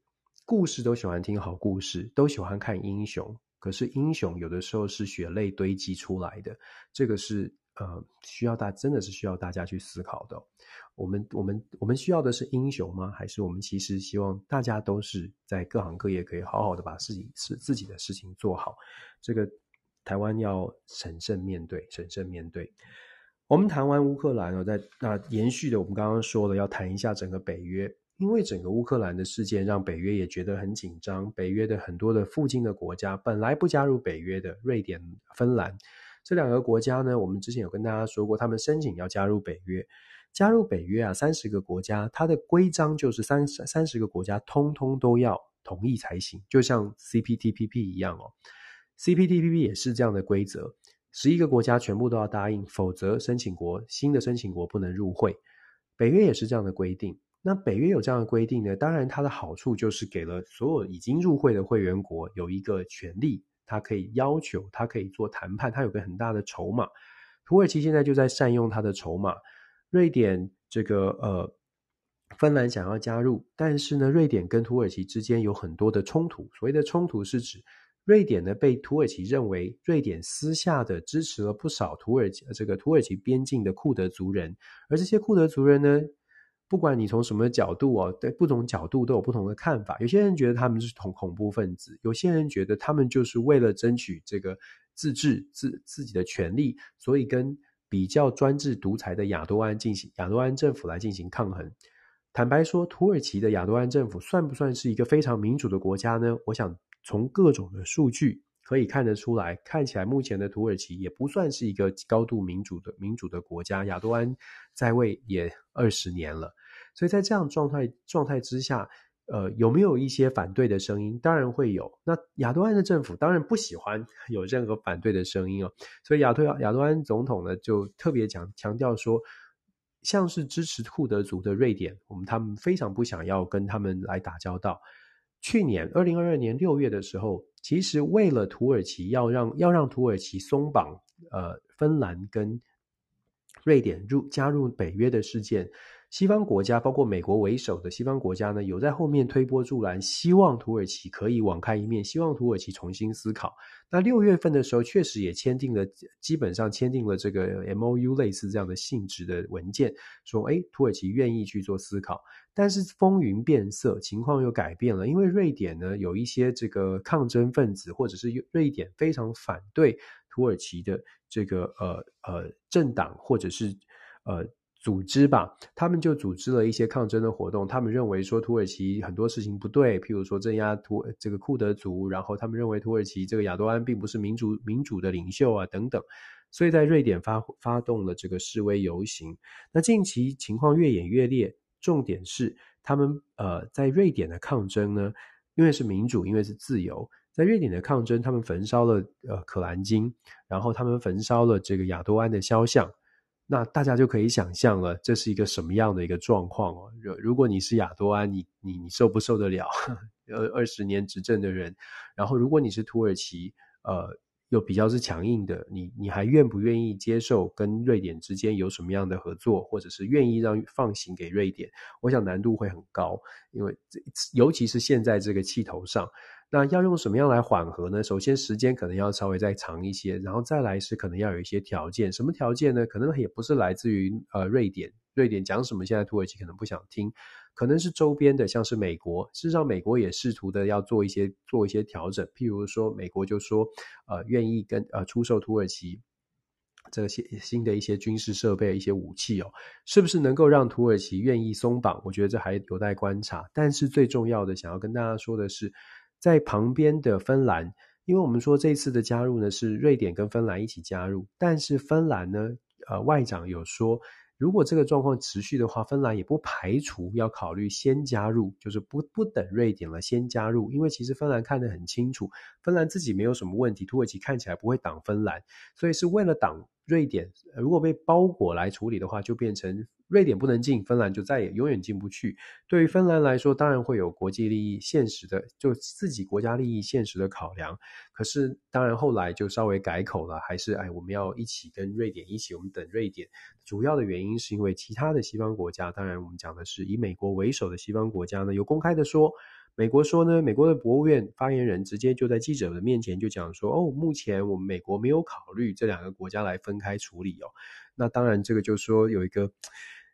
故事都喜欢听好故事，都喜欢看英雄，可是英雄有的时候是血泪堆积出来的，这个是。呃，需要大真的是需要大家去思考的。我们我们我们需要的是英雄吗？还是我们其实希望大家都是在各行各业可以好好的把自己是自己的事情做好？这个台湾要审慎面对，审慎面对。我们谈完乌克兰了，在那延续的，我们刚刚说了要谈一下整个北约，因为整个乌克兰的事件让北约也觉得很紧张。北约的很多的附近的国家本来不加入北约的，瑞典、芬兰。这两个国家呢，我们之前有跟大家说过，他们申请要加入北约。加入北约啊，三十个国家，它的规章就是三三十个国家通通都要同意才行，就像 CPTPP 一样哦。CPTPP 也是这样的规则，十一个国家全部都要答应，否则申请国新的申请国不能入会。北约也是这样的规定。那北约有这样的规定呢，当然它的好处就是给了所有已经入会的会员国有一个权利。他可以要求，他可以做谈判，他有个很大的筹码。土耳其现在就在善用他的筹码。瑞典这个呃，芬兰想要加入，但是呢，瑞典跟土耳其之间有很多的冲突。所谓的冲突是指，瑞典呢被土耳其认为，瑞典私下的支持了不少土耳其这个土耳其边境的库德族人，而这些库德族人呢，不管你从什么角度哦，在不同角度都有不同的看法。有些人觉得他们是恐恐怖分子，有些人觉得他们就是为了争取这个自治自自己的权利，所以跟比较专制独裁的亚多安进行亚多安政府来进行抗衡。坦白说，土耳其的亚多安政府算不算是一个非常民主的国家呢？我想从各种的数据可以看得出来，看起来目前的土耳其也不算是一个高度民主的民主的国家。亚多安在位也二十年了，所以在这样状态状态之下，呃，有没有一些反对的声音？当然会有。那亚多安的政府当然不喜欢 有任何反对的声音哦，所以亚多亚多安总统呢就特别强强调说。像是支持库德族的瑞典，我们他们非常不想要跟他们来打交道。去年二零二二年六月的时候，其实为了土耳其要让要让土耳其松绑，呃，芬兰跟瑞典入加入北约的事件。西方国家，包括美国为首的西方国家呢，有在后面推波助澜，希望土耳其可以网开一面，希望土耳其重新思考。那六月份的时候，确实也签订了，基本上签订了这个 MOU 类似这样的性质的文件，说，诶，土耳其愿意去做思考。但是风云变色，情况又改变了，因为瑞典呢，有一些这个抗争分子，或者是瑞典非常反对土耳其的这个呃呃政党，或者是呃。组织吧，他们就组织了一些抗争的活动。他们认为说土耳其很多事情不对，譬如说镇压土这个库德族，然后他们认为土耳其这个亚多安并不是民主民主的领袖啊等等。所以在瑞典发发动了这个示威游行。那近期情况越演越烈，重点是他们呃在瑞典的抗争呢，因为是民主，因为是自由，在瑞典的抗争，他们焚烧了呃可兰经，然后他们焚烧了这个亚多安的肖像。那大家就可以想象了，这是一个什么样的一个状况哦？如果你是亚多安，你你你受不受得了？二二十年执政的人，然后如果你是土耳其，呃，又比较是强硬的，你你还愿不愿意接受跟瑞典之间有什么样的合作，或者是愿意让放行给瑞典？我想难度会很高，因为尤其是现在这个气头上。那要用什么样来缓和呢？首先，时间可能要稍微再长一些，然后再来是可能要有一些条件。什么条件呢？可能也不是来自于呃瑞典，瑞典讲什么，现在土耳其可能不想听，可能是周边的，像是美国。事实上，美国也试图的要做一些做一些调整，譬如说，美国就说呃愿意跟呃出售土耳其这些新的一些军事设备、一些武器哦，是不是能够让土耳其愿意松绑？我觉得这还有待观察。但是最重要的，想要跟大家说的是。在旁边的芬兰，因为我们说这次的加入呢是瑞典跟芬兰一起加入，但是芬兰呢，呃，外长有说，如果这个状况持续的话，芬兰也不排除要考虑先加入，就是不不等瑞典了，先加入，因为其实芬兰看得很清楚，芬兰自己没有什么问题，土耳其看起来不会挡芬兰，所以是为了挡瑞典，如果被包裹来处理的话，就变成。瑞典不能进，芬兰就再也永远进不去。对于芬兰来说，当然会有国际利益、现实的，就自己国家利益、现实的考量。可是，当然后来就稍微改口了，还是哎，我们要一起跟瑞典一起，我们等瑞典。主要的原因是因为其他的西方国家，当然我们讲的是以美国为首的西方国家呢，有公开的说。美国说呢，美国的国务院发言人直接就在记者的面前就讲说，哦，目前我们美国没有考虑这两个国家来分开处理哦。那当然，这个就说有一个。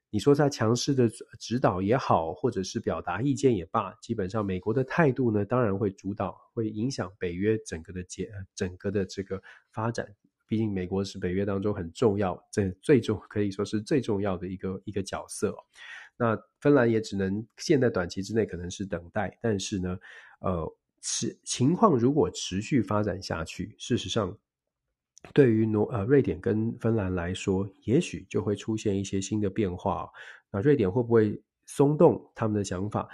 你说他强势的指导也好，或者是表达意见也罢，基本上美国的态度呢，当然会主导，会影响北约整个的结，整个的这个发展。毕竟美国是北约当中很重要，这最重可以说是最重要的一个一个角色。那芬兰也只能现在短期之内可能是等待，但是呢，呃，是情况如果持续发展下去，事实上。对于挪呃瑞典跟芬兰来说，也许就会出现一些新的变化。那瑞典会不会松动他们的想法？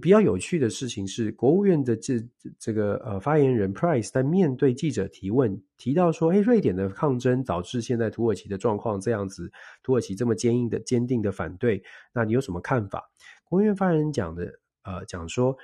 比较有趣的事情是，国务院的这这个呃发言人 Price 在面对记者提问，提到说：“哎，瑞典的抗争导致现在土耳其的状况这样子，土耳其这么坚硬的坚定的反对，那你有什么看法？”国务院发言人讲的呃讲说。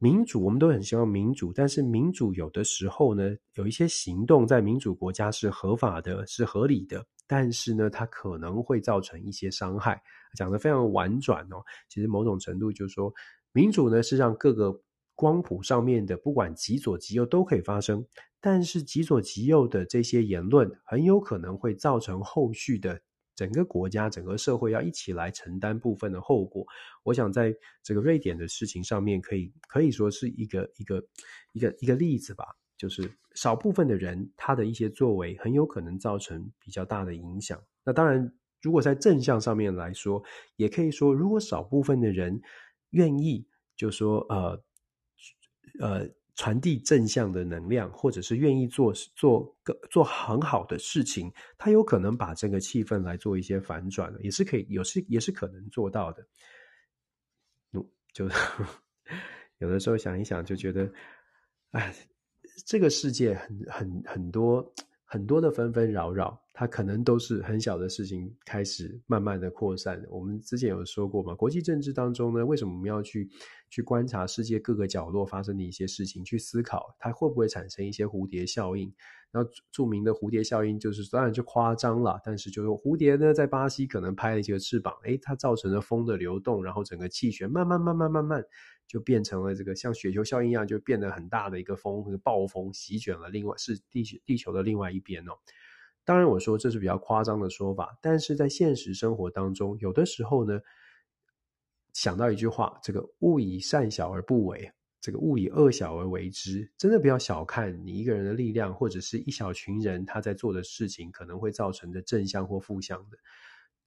民主，我们都很希望民主，但是民主有的时候呢，有一些行动在民主国家是合法的，是合理的，但是呢，它可能会造成一些伤害。讲得非常婉转哦，其实某种程度就是说，民主呢是让各个光谱上面的，不管极左极右都可以发生，但是极左极右的这些言论很有可能会造成后续的。整个国家、整个社会要一起来承担部分的后果。我想在这个瑞典的事情上面，可以可以说是一个一个一个一个例子吧。就是少部分的人他的一些作为，很有可能造成比较大的影响。那当然，如果在正向上面来说，也可以说，如果少部分的人愿意，就说呃呃传递正向的能量，或者是愿意做做个做很好的事情，他有可能把这个气氛来做一些反转，也是可以，有是也是可能做到的。嗯，就 有的时候想一想，就觉得，哎，这个世界很很很多。很多的纷纷扰扰，它可能都是很小的事情开始慢慢的扩散。我们之前有说过嘛，国际政治当中呢，为什么我们要去去观察世界各个角落发生的一些事情，去思考它会不会产生一些蝴蝶效应？那著名的蝴蝶效应就是当然就夸张了，但是就是蝴蝶呢，在巴西可能拍了一个翅膀，诶，它造成了风的流动，然后整个气旋慢慢慢慢慢慢。就变成了这个像雪球效应一样，就变得很大的一个风，一个暴风席卷了另外是地地球的另外一边哦。当然，我说这是比较夸张的说法，但是在现实生活当中，有的时候呢，想到一句话，这个勿以善小而不为，这个勿以恶小而为之，真的不要小看你一个人的力量，或者是一小群人他在做的事情，可能会造成的正向或负向的。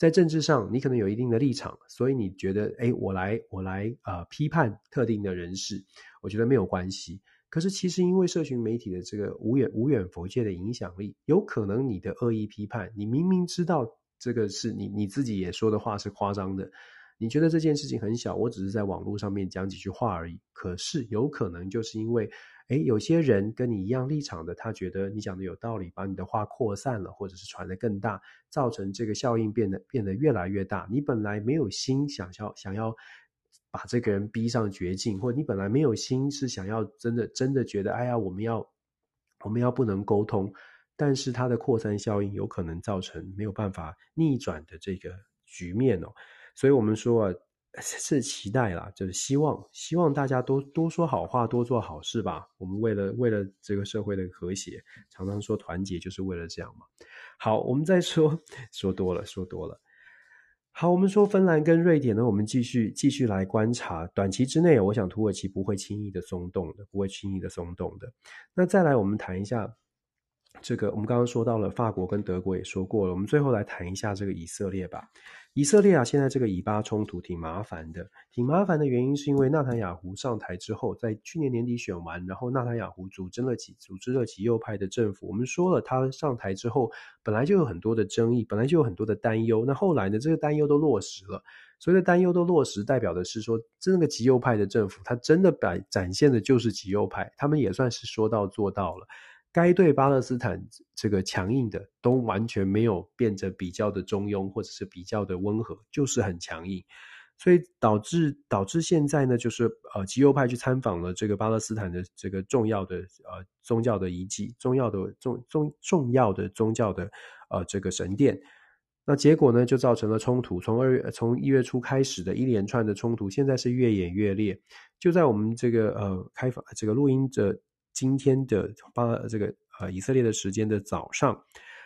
在政治上，你可能有一定的立场，所以你觉得，哎，我来，我来，呃，批判特定的人士，我觉得没有关系。可是，其实因为社群媒体的这个无远无远佛界的影响力，有可能你的恶意批判，你明明知道这个是你你自己也说的话是夸张的，你觉得这件事情很小，我只是在网络上面讲几句话而已。可是，有可能就是因为。诶，有些人跟你一样立场的，他觉得你讲的有道理，把你的话扩散了，或者是传得更大，造成这个效应变得变得越来越大。你本来没有心想要想要把这个人逼上绝境，或你本来没有心是想要真的真的觉得，哎呀，我们要我们要不能沟通，但是它的扩散效应有可能造成没有办法逆转的这个局面哦。所以我们说啊。是期待啦，就是希望，希望大家多多说好话，多做好事吧。我们为了为了这个社会的和谐，常常说团结，就是为了这样嘛。好，我们再说，说多了，说多了。好，我们说芬兰跟瑞典呢，我们继续继续来观察。短期之内，我想土耳其不会轻易的松动的，不会轻易的松动的。那再来，我们谈一下这个，我们刚刚说到了法国跟德国也说过了，我们最后来谈一下这个以色列吧。以色列啊，现在这个以巴冲突挺麻烦的，挺麻烦的原因是因为纳坦雅胡上台之后，在去年年底选完，然后纳坦雅胡组织了极组织了极右派的政府。我们说了，他上台之后本来就有很多的争议，本来就有很多的担忧。那后来呢，这个担忧都落实了。所谓的担忧都落实，代表的是说，这个极右派的政府，他真的摆展现的就是极右派，他们也算是说到做到了。该对巴勒斯坦这个强硬的都完全没有变得比较的中庸，或者是比较的温和，就是很强硬，所以导致导致现在呢，就是呃极右派去参访了这个巴勒斯坦的这个重要的呃宗教的遗迹，重要的重重重要的宗教的呃这个神殿，那结果呢就造成了冲突，从二月从一月初开始的一连串的冲突，现在是越演越烈，就在我们这个呃开放这个录音的。今天的巴这个呃以色列的时间的早上，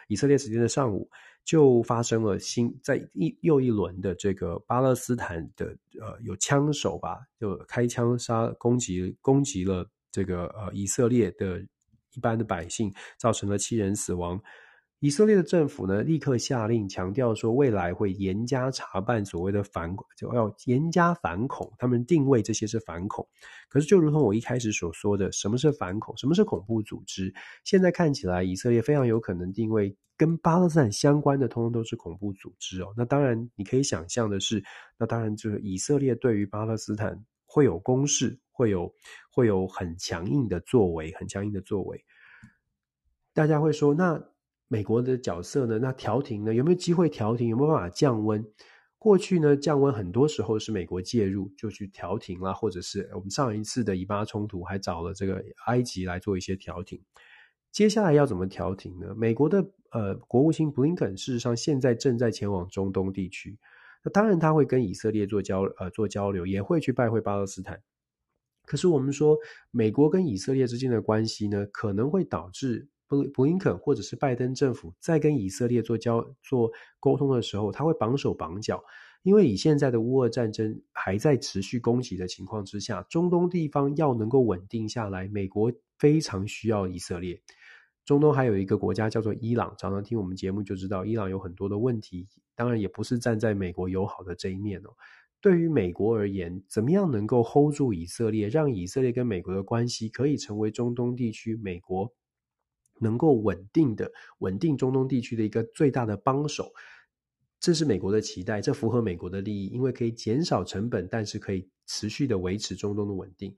以色列时间的上午就发生了新在一又一轮的这个巴勒斯坦的呃有枪手吧，就开枪杀攻击攻击了这个呃以色列的一般的百姓，造成了七人死亡。以色列的政府呢，立刻下令强调说，未来会严加查办所谓的反恐，就要严加反恐。他们定位这些是反恐，可是就如同我一开始所说的，什么是反恐？什么是恐怖组织？现在看起来，以色列非常有可能定位跟巴勒斯坦相关的，通通都是恐怖组织哦。那当然，你可以想象的是，那当然就是以色列对于巴勒斯坦会有攻势，会有会有很强硬的作为，很强硬的作为。大家会说，那？美国的角色呢？那调停呢？有没有机会调停？有没有办法降温？过去呢，降温很多时候是美国介入，就去调停啦，或者是我们上一次的以巴冲突还找了这个埃及来做一些调停。接下来要怎么调停呢？美国的呃国务卿布林肯事实上现在正在前往中东地区，那当然他会跟以色列做交呃做交流，也会去拜会巴勒斯坦。可是我们说，美国跟以色列之间的关系呢，可能会导致。布布林肯或者是拜登政府在跟以色列做交做沟通的时候，他会绑手绑脚，因为以现在的乌俄战争还在持续攻击的情况之下，中东地方要能够稳定下来，美国非常需要以色列。中东还有一个国家叫做伊朗，常常听我们节目就知道，伊朗有很多的问题，当然也不是站在美国友好的这一面哦。对于美国而言，怎么样能够 hold 住以色列，让以色列跟美国的关系可以成为中东地区美国能够稳定的、稳定中东地区的一个最大的帮手？这是美国的期待，这符合美国的利益，因为可以减少成本，但是可以持续的维持中东的稳定。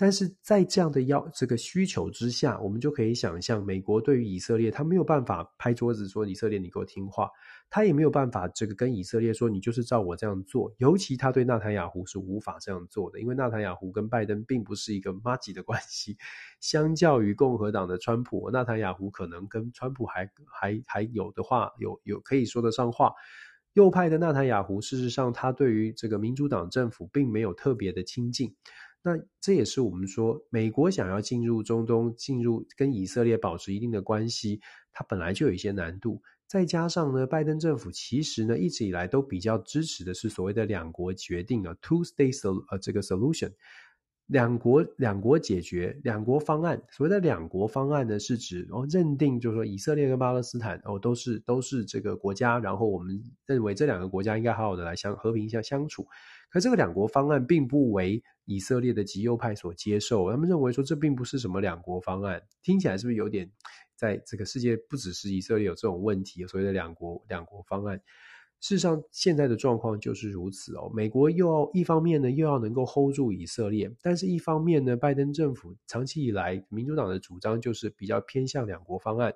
但是在这样的要这个需求之下，我们就可以想象，美国对于以色列，他没有办法拍桌子说以色列你给我听话，他也没有办法这个跟以色列说你就是照我这样做。尤其他对纳坦雅胡是无法这样做的，因为纳坦雅胡跟拜登并不是一个麻吉的关系。相较于共和党的川普，纳坦雅胡可能跟川普还还还有的话，有有可以说得上话。右派的纳坦雅胡，事实上他对于这个民主党政府并没有特别的亲近。那这也是我们说，美国想要进入中东，进入跟以色列保持一定的关系，它本来就有一些难度。再加上呢，拜登政府其实呢一直以来都比较支持的是所谓的两国决定啊，two-state sol 呃这个 solution，两国两国解决两国方案。所谓的两国方案呢，是指哦认定就是说以色列跟巴勒斯坦哦都是都是这个国家，然后我们认为这两个国家应该好好的来相和平相相处。可这个两国方案并不为以色列的极右派所接受，他们认为说这并不是什么两国方案，听起来是不是有点在这个世界不只是以色列有这种问题？所谓的两国两国方案，事实上现在的状况就是如此哦。美国又要一方面呢又要能够 hold 住以色列，但是一方面呢，拜登政府长期以来民主党的主张就是比较偏向两国方案。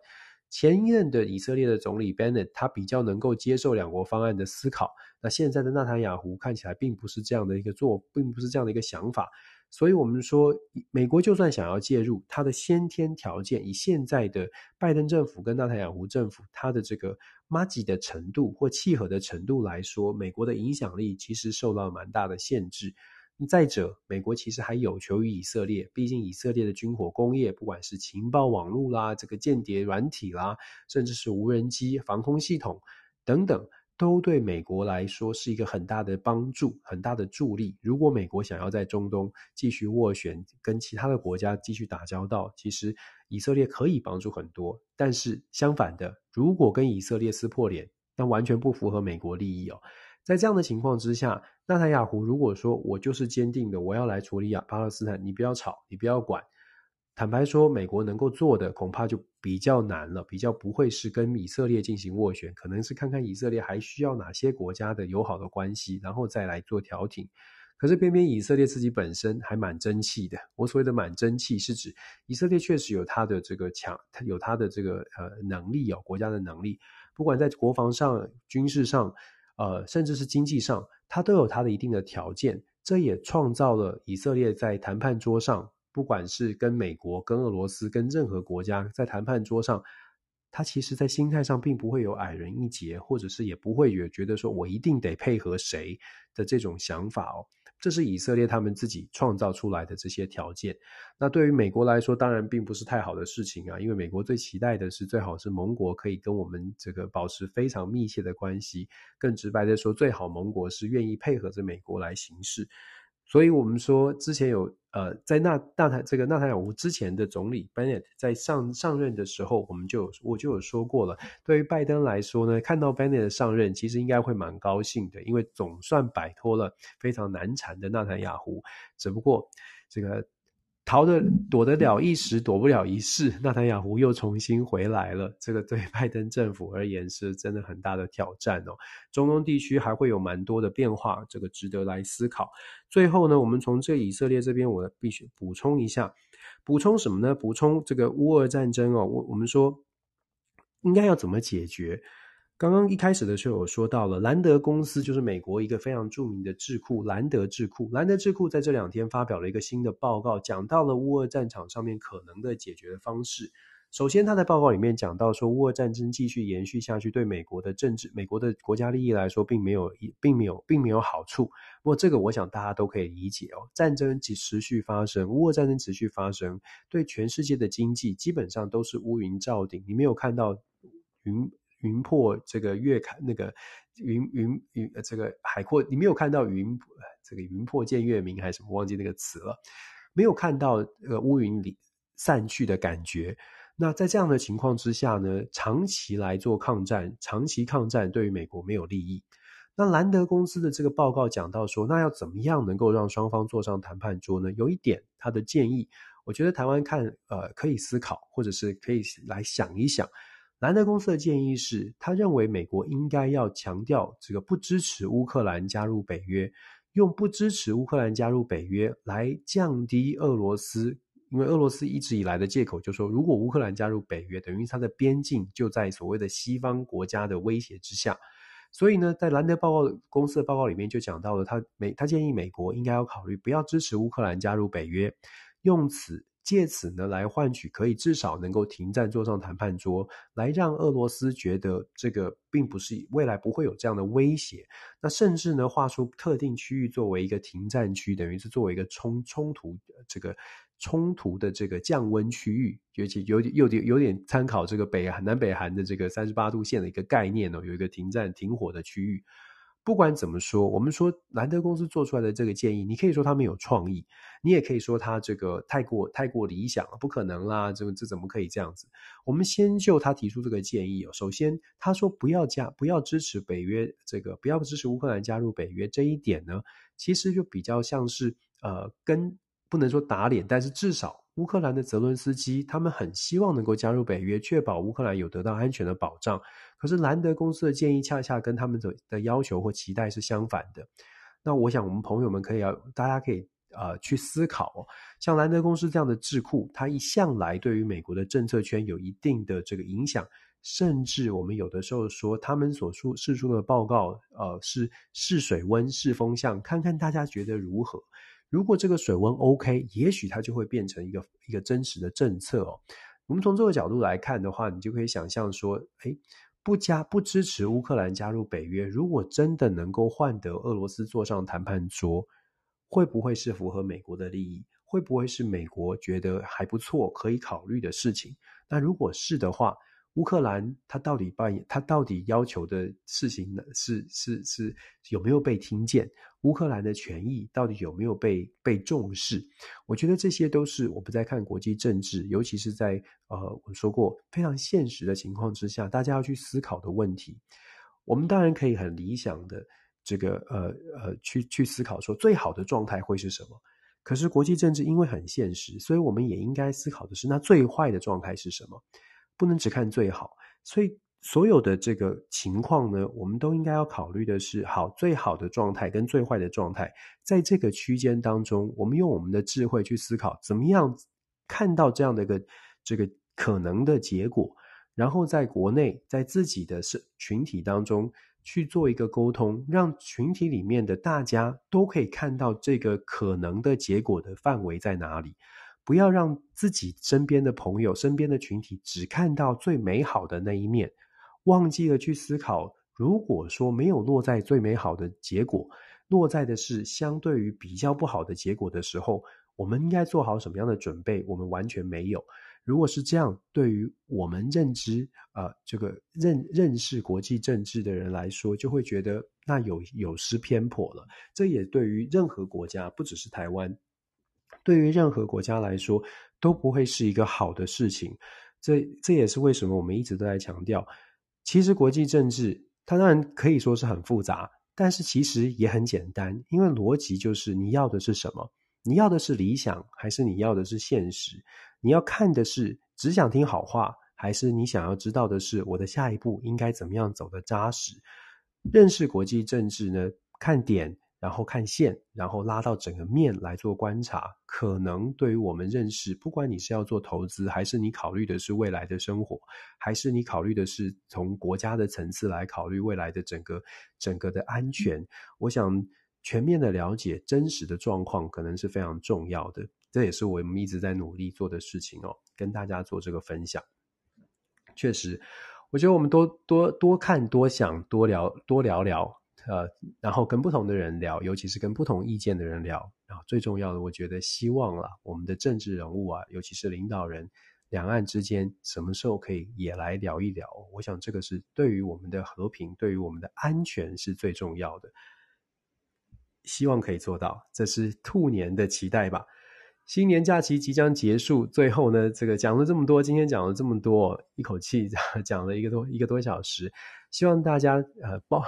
前一任的以色列的总理 Bennett，他比较能够接受两国方案的思考。那现在的纳坦雅胡看起来并不是这样的一个做，并不是这样的一个想法。所以，我们说，美国就算想要介入，它的先天条件，以现在的拜登政府跟纳坦雅胡政府，它的这个麻吉的程度或契合的程度来说，美国的影响力其实受到蛮大的限制。再者，美国其实还有求于以色列，毕竟以色列的军火工业，不管是情报网络啦、这个间谍软体啦，甚至是无人机、防空系统等等，都对美国来说是一个很大的帮助、很大的助力。如果美国想要在中东继续斡旋，跟其他的国家继续打交道，其实以色列可以帮助很多。但是相反的，如果跟以色列撕破脸，那完全不符合美国利益哦。在这样的情况之下，纳塔雅胡如果说我就是坚定的，我要来处理亚巴勒斯坦，你不要吵，你不要管。坦白说，美国能够做的恐怕就比较难了，比较不会是跟以色列进行斡旋，可能是看看以色列还需要哪些国家的友好的关系，然后再来做调停。可是偏偏以色列自己本身还蛮争气的。我所谓的蛮争气，是指以色列确实有他的这个强，他有他的这个呃能力哦，国家的能力，不管在国防上、军事上。呃，甚至是经济上，它都有它的一定的条件。这也创造了以色列在谈判桌上，不管是跟美国、跟俄罗斯、跟任何国家在谈判桌上，他其实在心态上并不会有矮人一截，或者是也不会有觉得说我一定得配合谁的这种想法哦。这是以色列他们自己创造出来的这些条件。那对于美国来说，当然并不是太好的事情啊，因为美国最期待的是最好是盟国可以跟我们这个保持非常密切的关系。更直白的说，最好盟国是愿意配合着美国来行事。所以，我们说之前有呃，在纳纳塔这个纳塔雅胡之前的总理 Bennett 在上上任的时候，我们就有我就有说过了。对于拜登来说呢，看到 Bennett 上任，其实应该会蛮高兴的，因为总算摆脱了非常难缠的纳塔雅胡。只不过这个。逃得躲得了一时，躲不了一世。纳坦雅胡又重新回来了，这个对拜登政府而言是真的很大的挑战哦。中东地区还会有蛮多的变化，这个值得来思考。最后呢，我们从这以色列这边，我必须补充一下，补充什么呢？补充这个乌俄战争哦，我我们说应该要怎么解决？刚刚一开始的时候，我说到了兰德公司，就是美国一个非常著名的智库——兰德智库。兰德智库在这两天发表了一个新的报告，讲到了乌俄战场上面可能的解决的方式。首先，他在报告里面讲到说，乌俄战争继续延续下去，对美国的政治、美国的国家利益来说，并没有、并没有、并没有好处。不过，这个我想大家都可以理解哦。战争即持续发生，乌俄战争持续发生，对全世界的经济基本上都是乌云罩顶。你没有看到云。云破这个月开，那个云云云，这个海阔，你没有看到云，这个云破见月明还是什么？忘记那个词了，没有看到呃乌云里散去的感觉。那在这样的情况之下呢，长期来做抗战，长期抗战对于美国没有利益。那兰德公司的这个报告讲到说，那要怎么样能够让双方坐上谈判桌呢？有一点他的建议，我觉得台湾看呃可以思考，或者是可以来想一想。兰德公司的建议是，他认为美国应该要强调这个不支持乌克兰加入北约，用不支持乌克兰加入北约来降低俄罗斯。因为俄罗斯一直以来的借口就是说，如果乌克兰加入北约，等于它的边境就在所谓的西方国家的威胁之下。所以呢，在兰德报告公司的报告里面就讲到了他，他美他建议美国应该要考虑不要支持乌克兰加入北约，用此借此呢来换取可以至少能够停战，坐上谈判桌，来让俄罗斯觉得这个并不是未来不会有这样的威胁。那甚至呢，划出特定区域作为一个停战区，等于是作为一个冲冲突这个。冲突的这个降温区域，尤其有点有点有点参考这个北南北韩的这个三十八度线的一个概念哦，有一个停战停火的区域。不管怎么说，我们说兰德公司做出来的这个建议，你可以说他没有创意，你也可以说他这个太过太过理想了，不可能啦，这个这怎么可以这样子？我们先就他提出这个建议哦，首先他说不要加不要支持北约这个不要支持乌克兰加入北约这一点呢，其实就比较像是呃跟。不能说打脸，但是至少乌克兰的泽伦斯基他们很希望能够加入北约，确保乌克兰有得到安全的保障。可是兰德公司的建议恰恰跟他们的的要求或期待是相反的。那我想我们朋友们可以要，大家可以呃去思考哦，像兰德公司这样的智库，它一向来对于美国的政策圈有一定的这个影响，甚至我们有的时候说他们所出释出的报告，呃，是试水温、试风向，看看大家觉得如何。如果这个水温 OK，也许它就会变成一个一个真实的政策哦。我们从这个角度来看的话，你就可以想象说，诶，不加不支持乌克兰加入北约，如果真的能够换得俄罗斯坐上谈判桌，会不会是符合美国的利益？会不会是美国觉得还不错可以考虑的事情？那如果是的话，乌克兰他到底扮演他到底要求的事情呢？是是是有没有被听见？乌克兰的权益到底有没有被被重视？我觉得这些都是我们在看国际政治，尤其是在呃我说过非常现实的情况之下，大家要去思考的问题。我们当然可以很理想的这个呃呃去去思考说最好的状态会是什么。可是国际政治因为很现实，所以我们也应该思考的是那最坏的状态是什么？不能只看最好，所以。所有的这个情况呢，我们都应该要考虑的是，好，最好的状态跟最坏的状态，在这个区间当中，我们用我们的智慧去思考，怎么样看到这样的一个这个可能的结果，然后在国内，在自己的社群体当中去做一个沟通，让群体里面的大家都可以看到这个可能的结果的范围在哪里。不要让自己身边的朋友、身边的群体只看到最美好的那一面。忘记了去思考，如果说没有落在最美好的结果，落在的是相对于比较不好的结果的时候，我们应该做好什么样的准备？我们完全没有。如果是这样，对于我们认知啊、这个认认识国际政治的人来说，就会觉得那有有失偏颇了。这也对于任何国家，不只是台湾，对于任何国家来说，都不会是一个好的事情。这这也是为什么我们一直都在强调。其实国际政治，它当然可以说是很复杂，但是其实也很简单，因为逻辑就是你要的是什么？你要的是理想，还是你要的是现实？你要看的是只想听好话，还是你想要知道的是我的下一步应该怎么样走得扎实？认识国际政治呢，看点。然后看线，然后拉到整个面来做观察，可能对于我们认识，不管你是要做投资，还是你考虑的是未来的生活，还是你考虑的是从国家的层次来考虑未来的整个整个的安全，我想全面的了解真实的状况，可能是非常重要的。这也是我们一直在努力做的事情哦，跟大家做这个分享。确实，我觉得我们多多多看、多想、多聊、多聊聊。呃，然后跟不同的人聊，尤其是跟不同意见的人聊，然后最重要的，我觉得希望啦，我们的政治人物啊，尤其是领导人，两岸之间什么时候可以也来聊一聊？我想这个是对于我们的和平，对于我们的安全是最重要的。希望可以做到，这是兔年的期待吧。新年假期即将结束，最后呢，这个讲了这么多，今天讲了这么多，一口气 讲了一个多一个多小时，希望大家呃包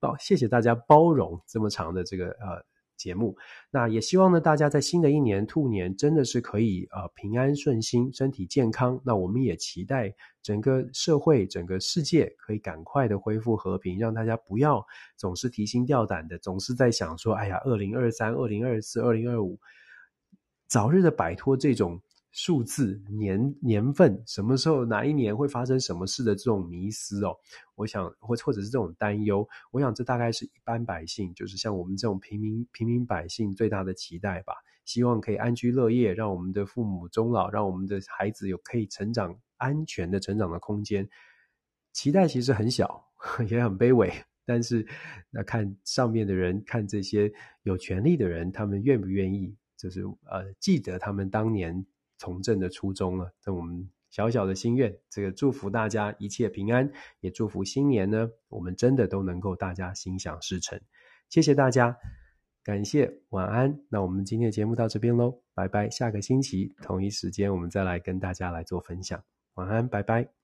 包谢谢大家包容这么长的这个呃节目。那也希望呢，大家在新的一年兔年真的是可以呃平安顺心，身体健康。那我们也期待整个社会、整个世界可以赶快的恢复和平，让大家不要总是提心吊胆的，总是在想说，哎呀，二零二三、二零二四、二零二五。早日的摆脱这种数字年年份，什么时候哪一年会发生什么事的这种迷思哦，我想或或者是这种担忧，我想这大概是一般百姓，就是像我们这种平民平民百姓最大的期待吧。希望可以安居乐业，让我们的父母终老，让我们的孩子有可以成长安全的成长的空间。期待其实很小，也很卑微，但是那看上面的人，看这些有权力的人，他们愿不愿意？就是呃，记得他们当年从政的初衷了。这我们小小的心愿，这个祝福大家一切平安，也祝福新年呢，我们真的都能够大家心想事成。谢谢大家，感谢，晚安。那我们今天的节目到这边喽，拜拜。下个星期同一时间，我们再来跟大家来做分享。晚安，拜拜。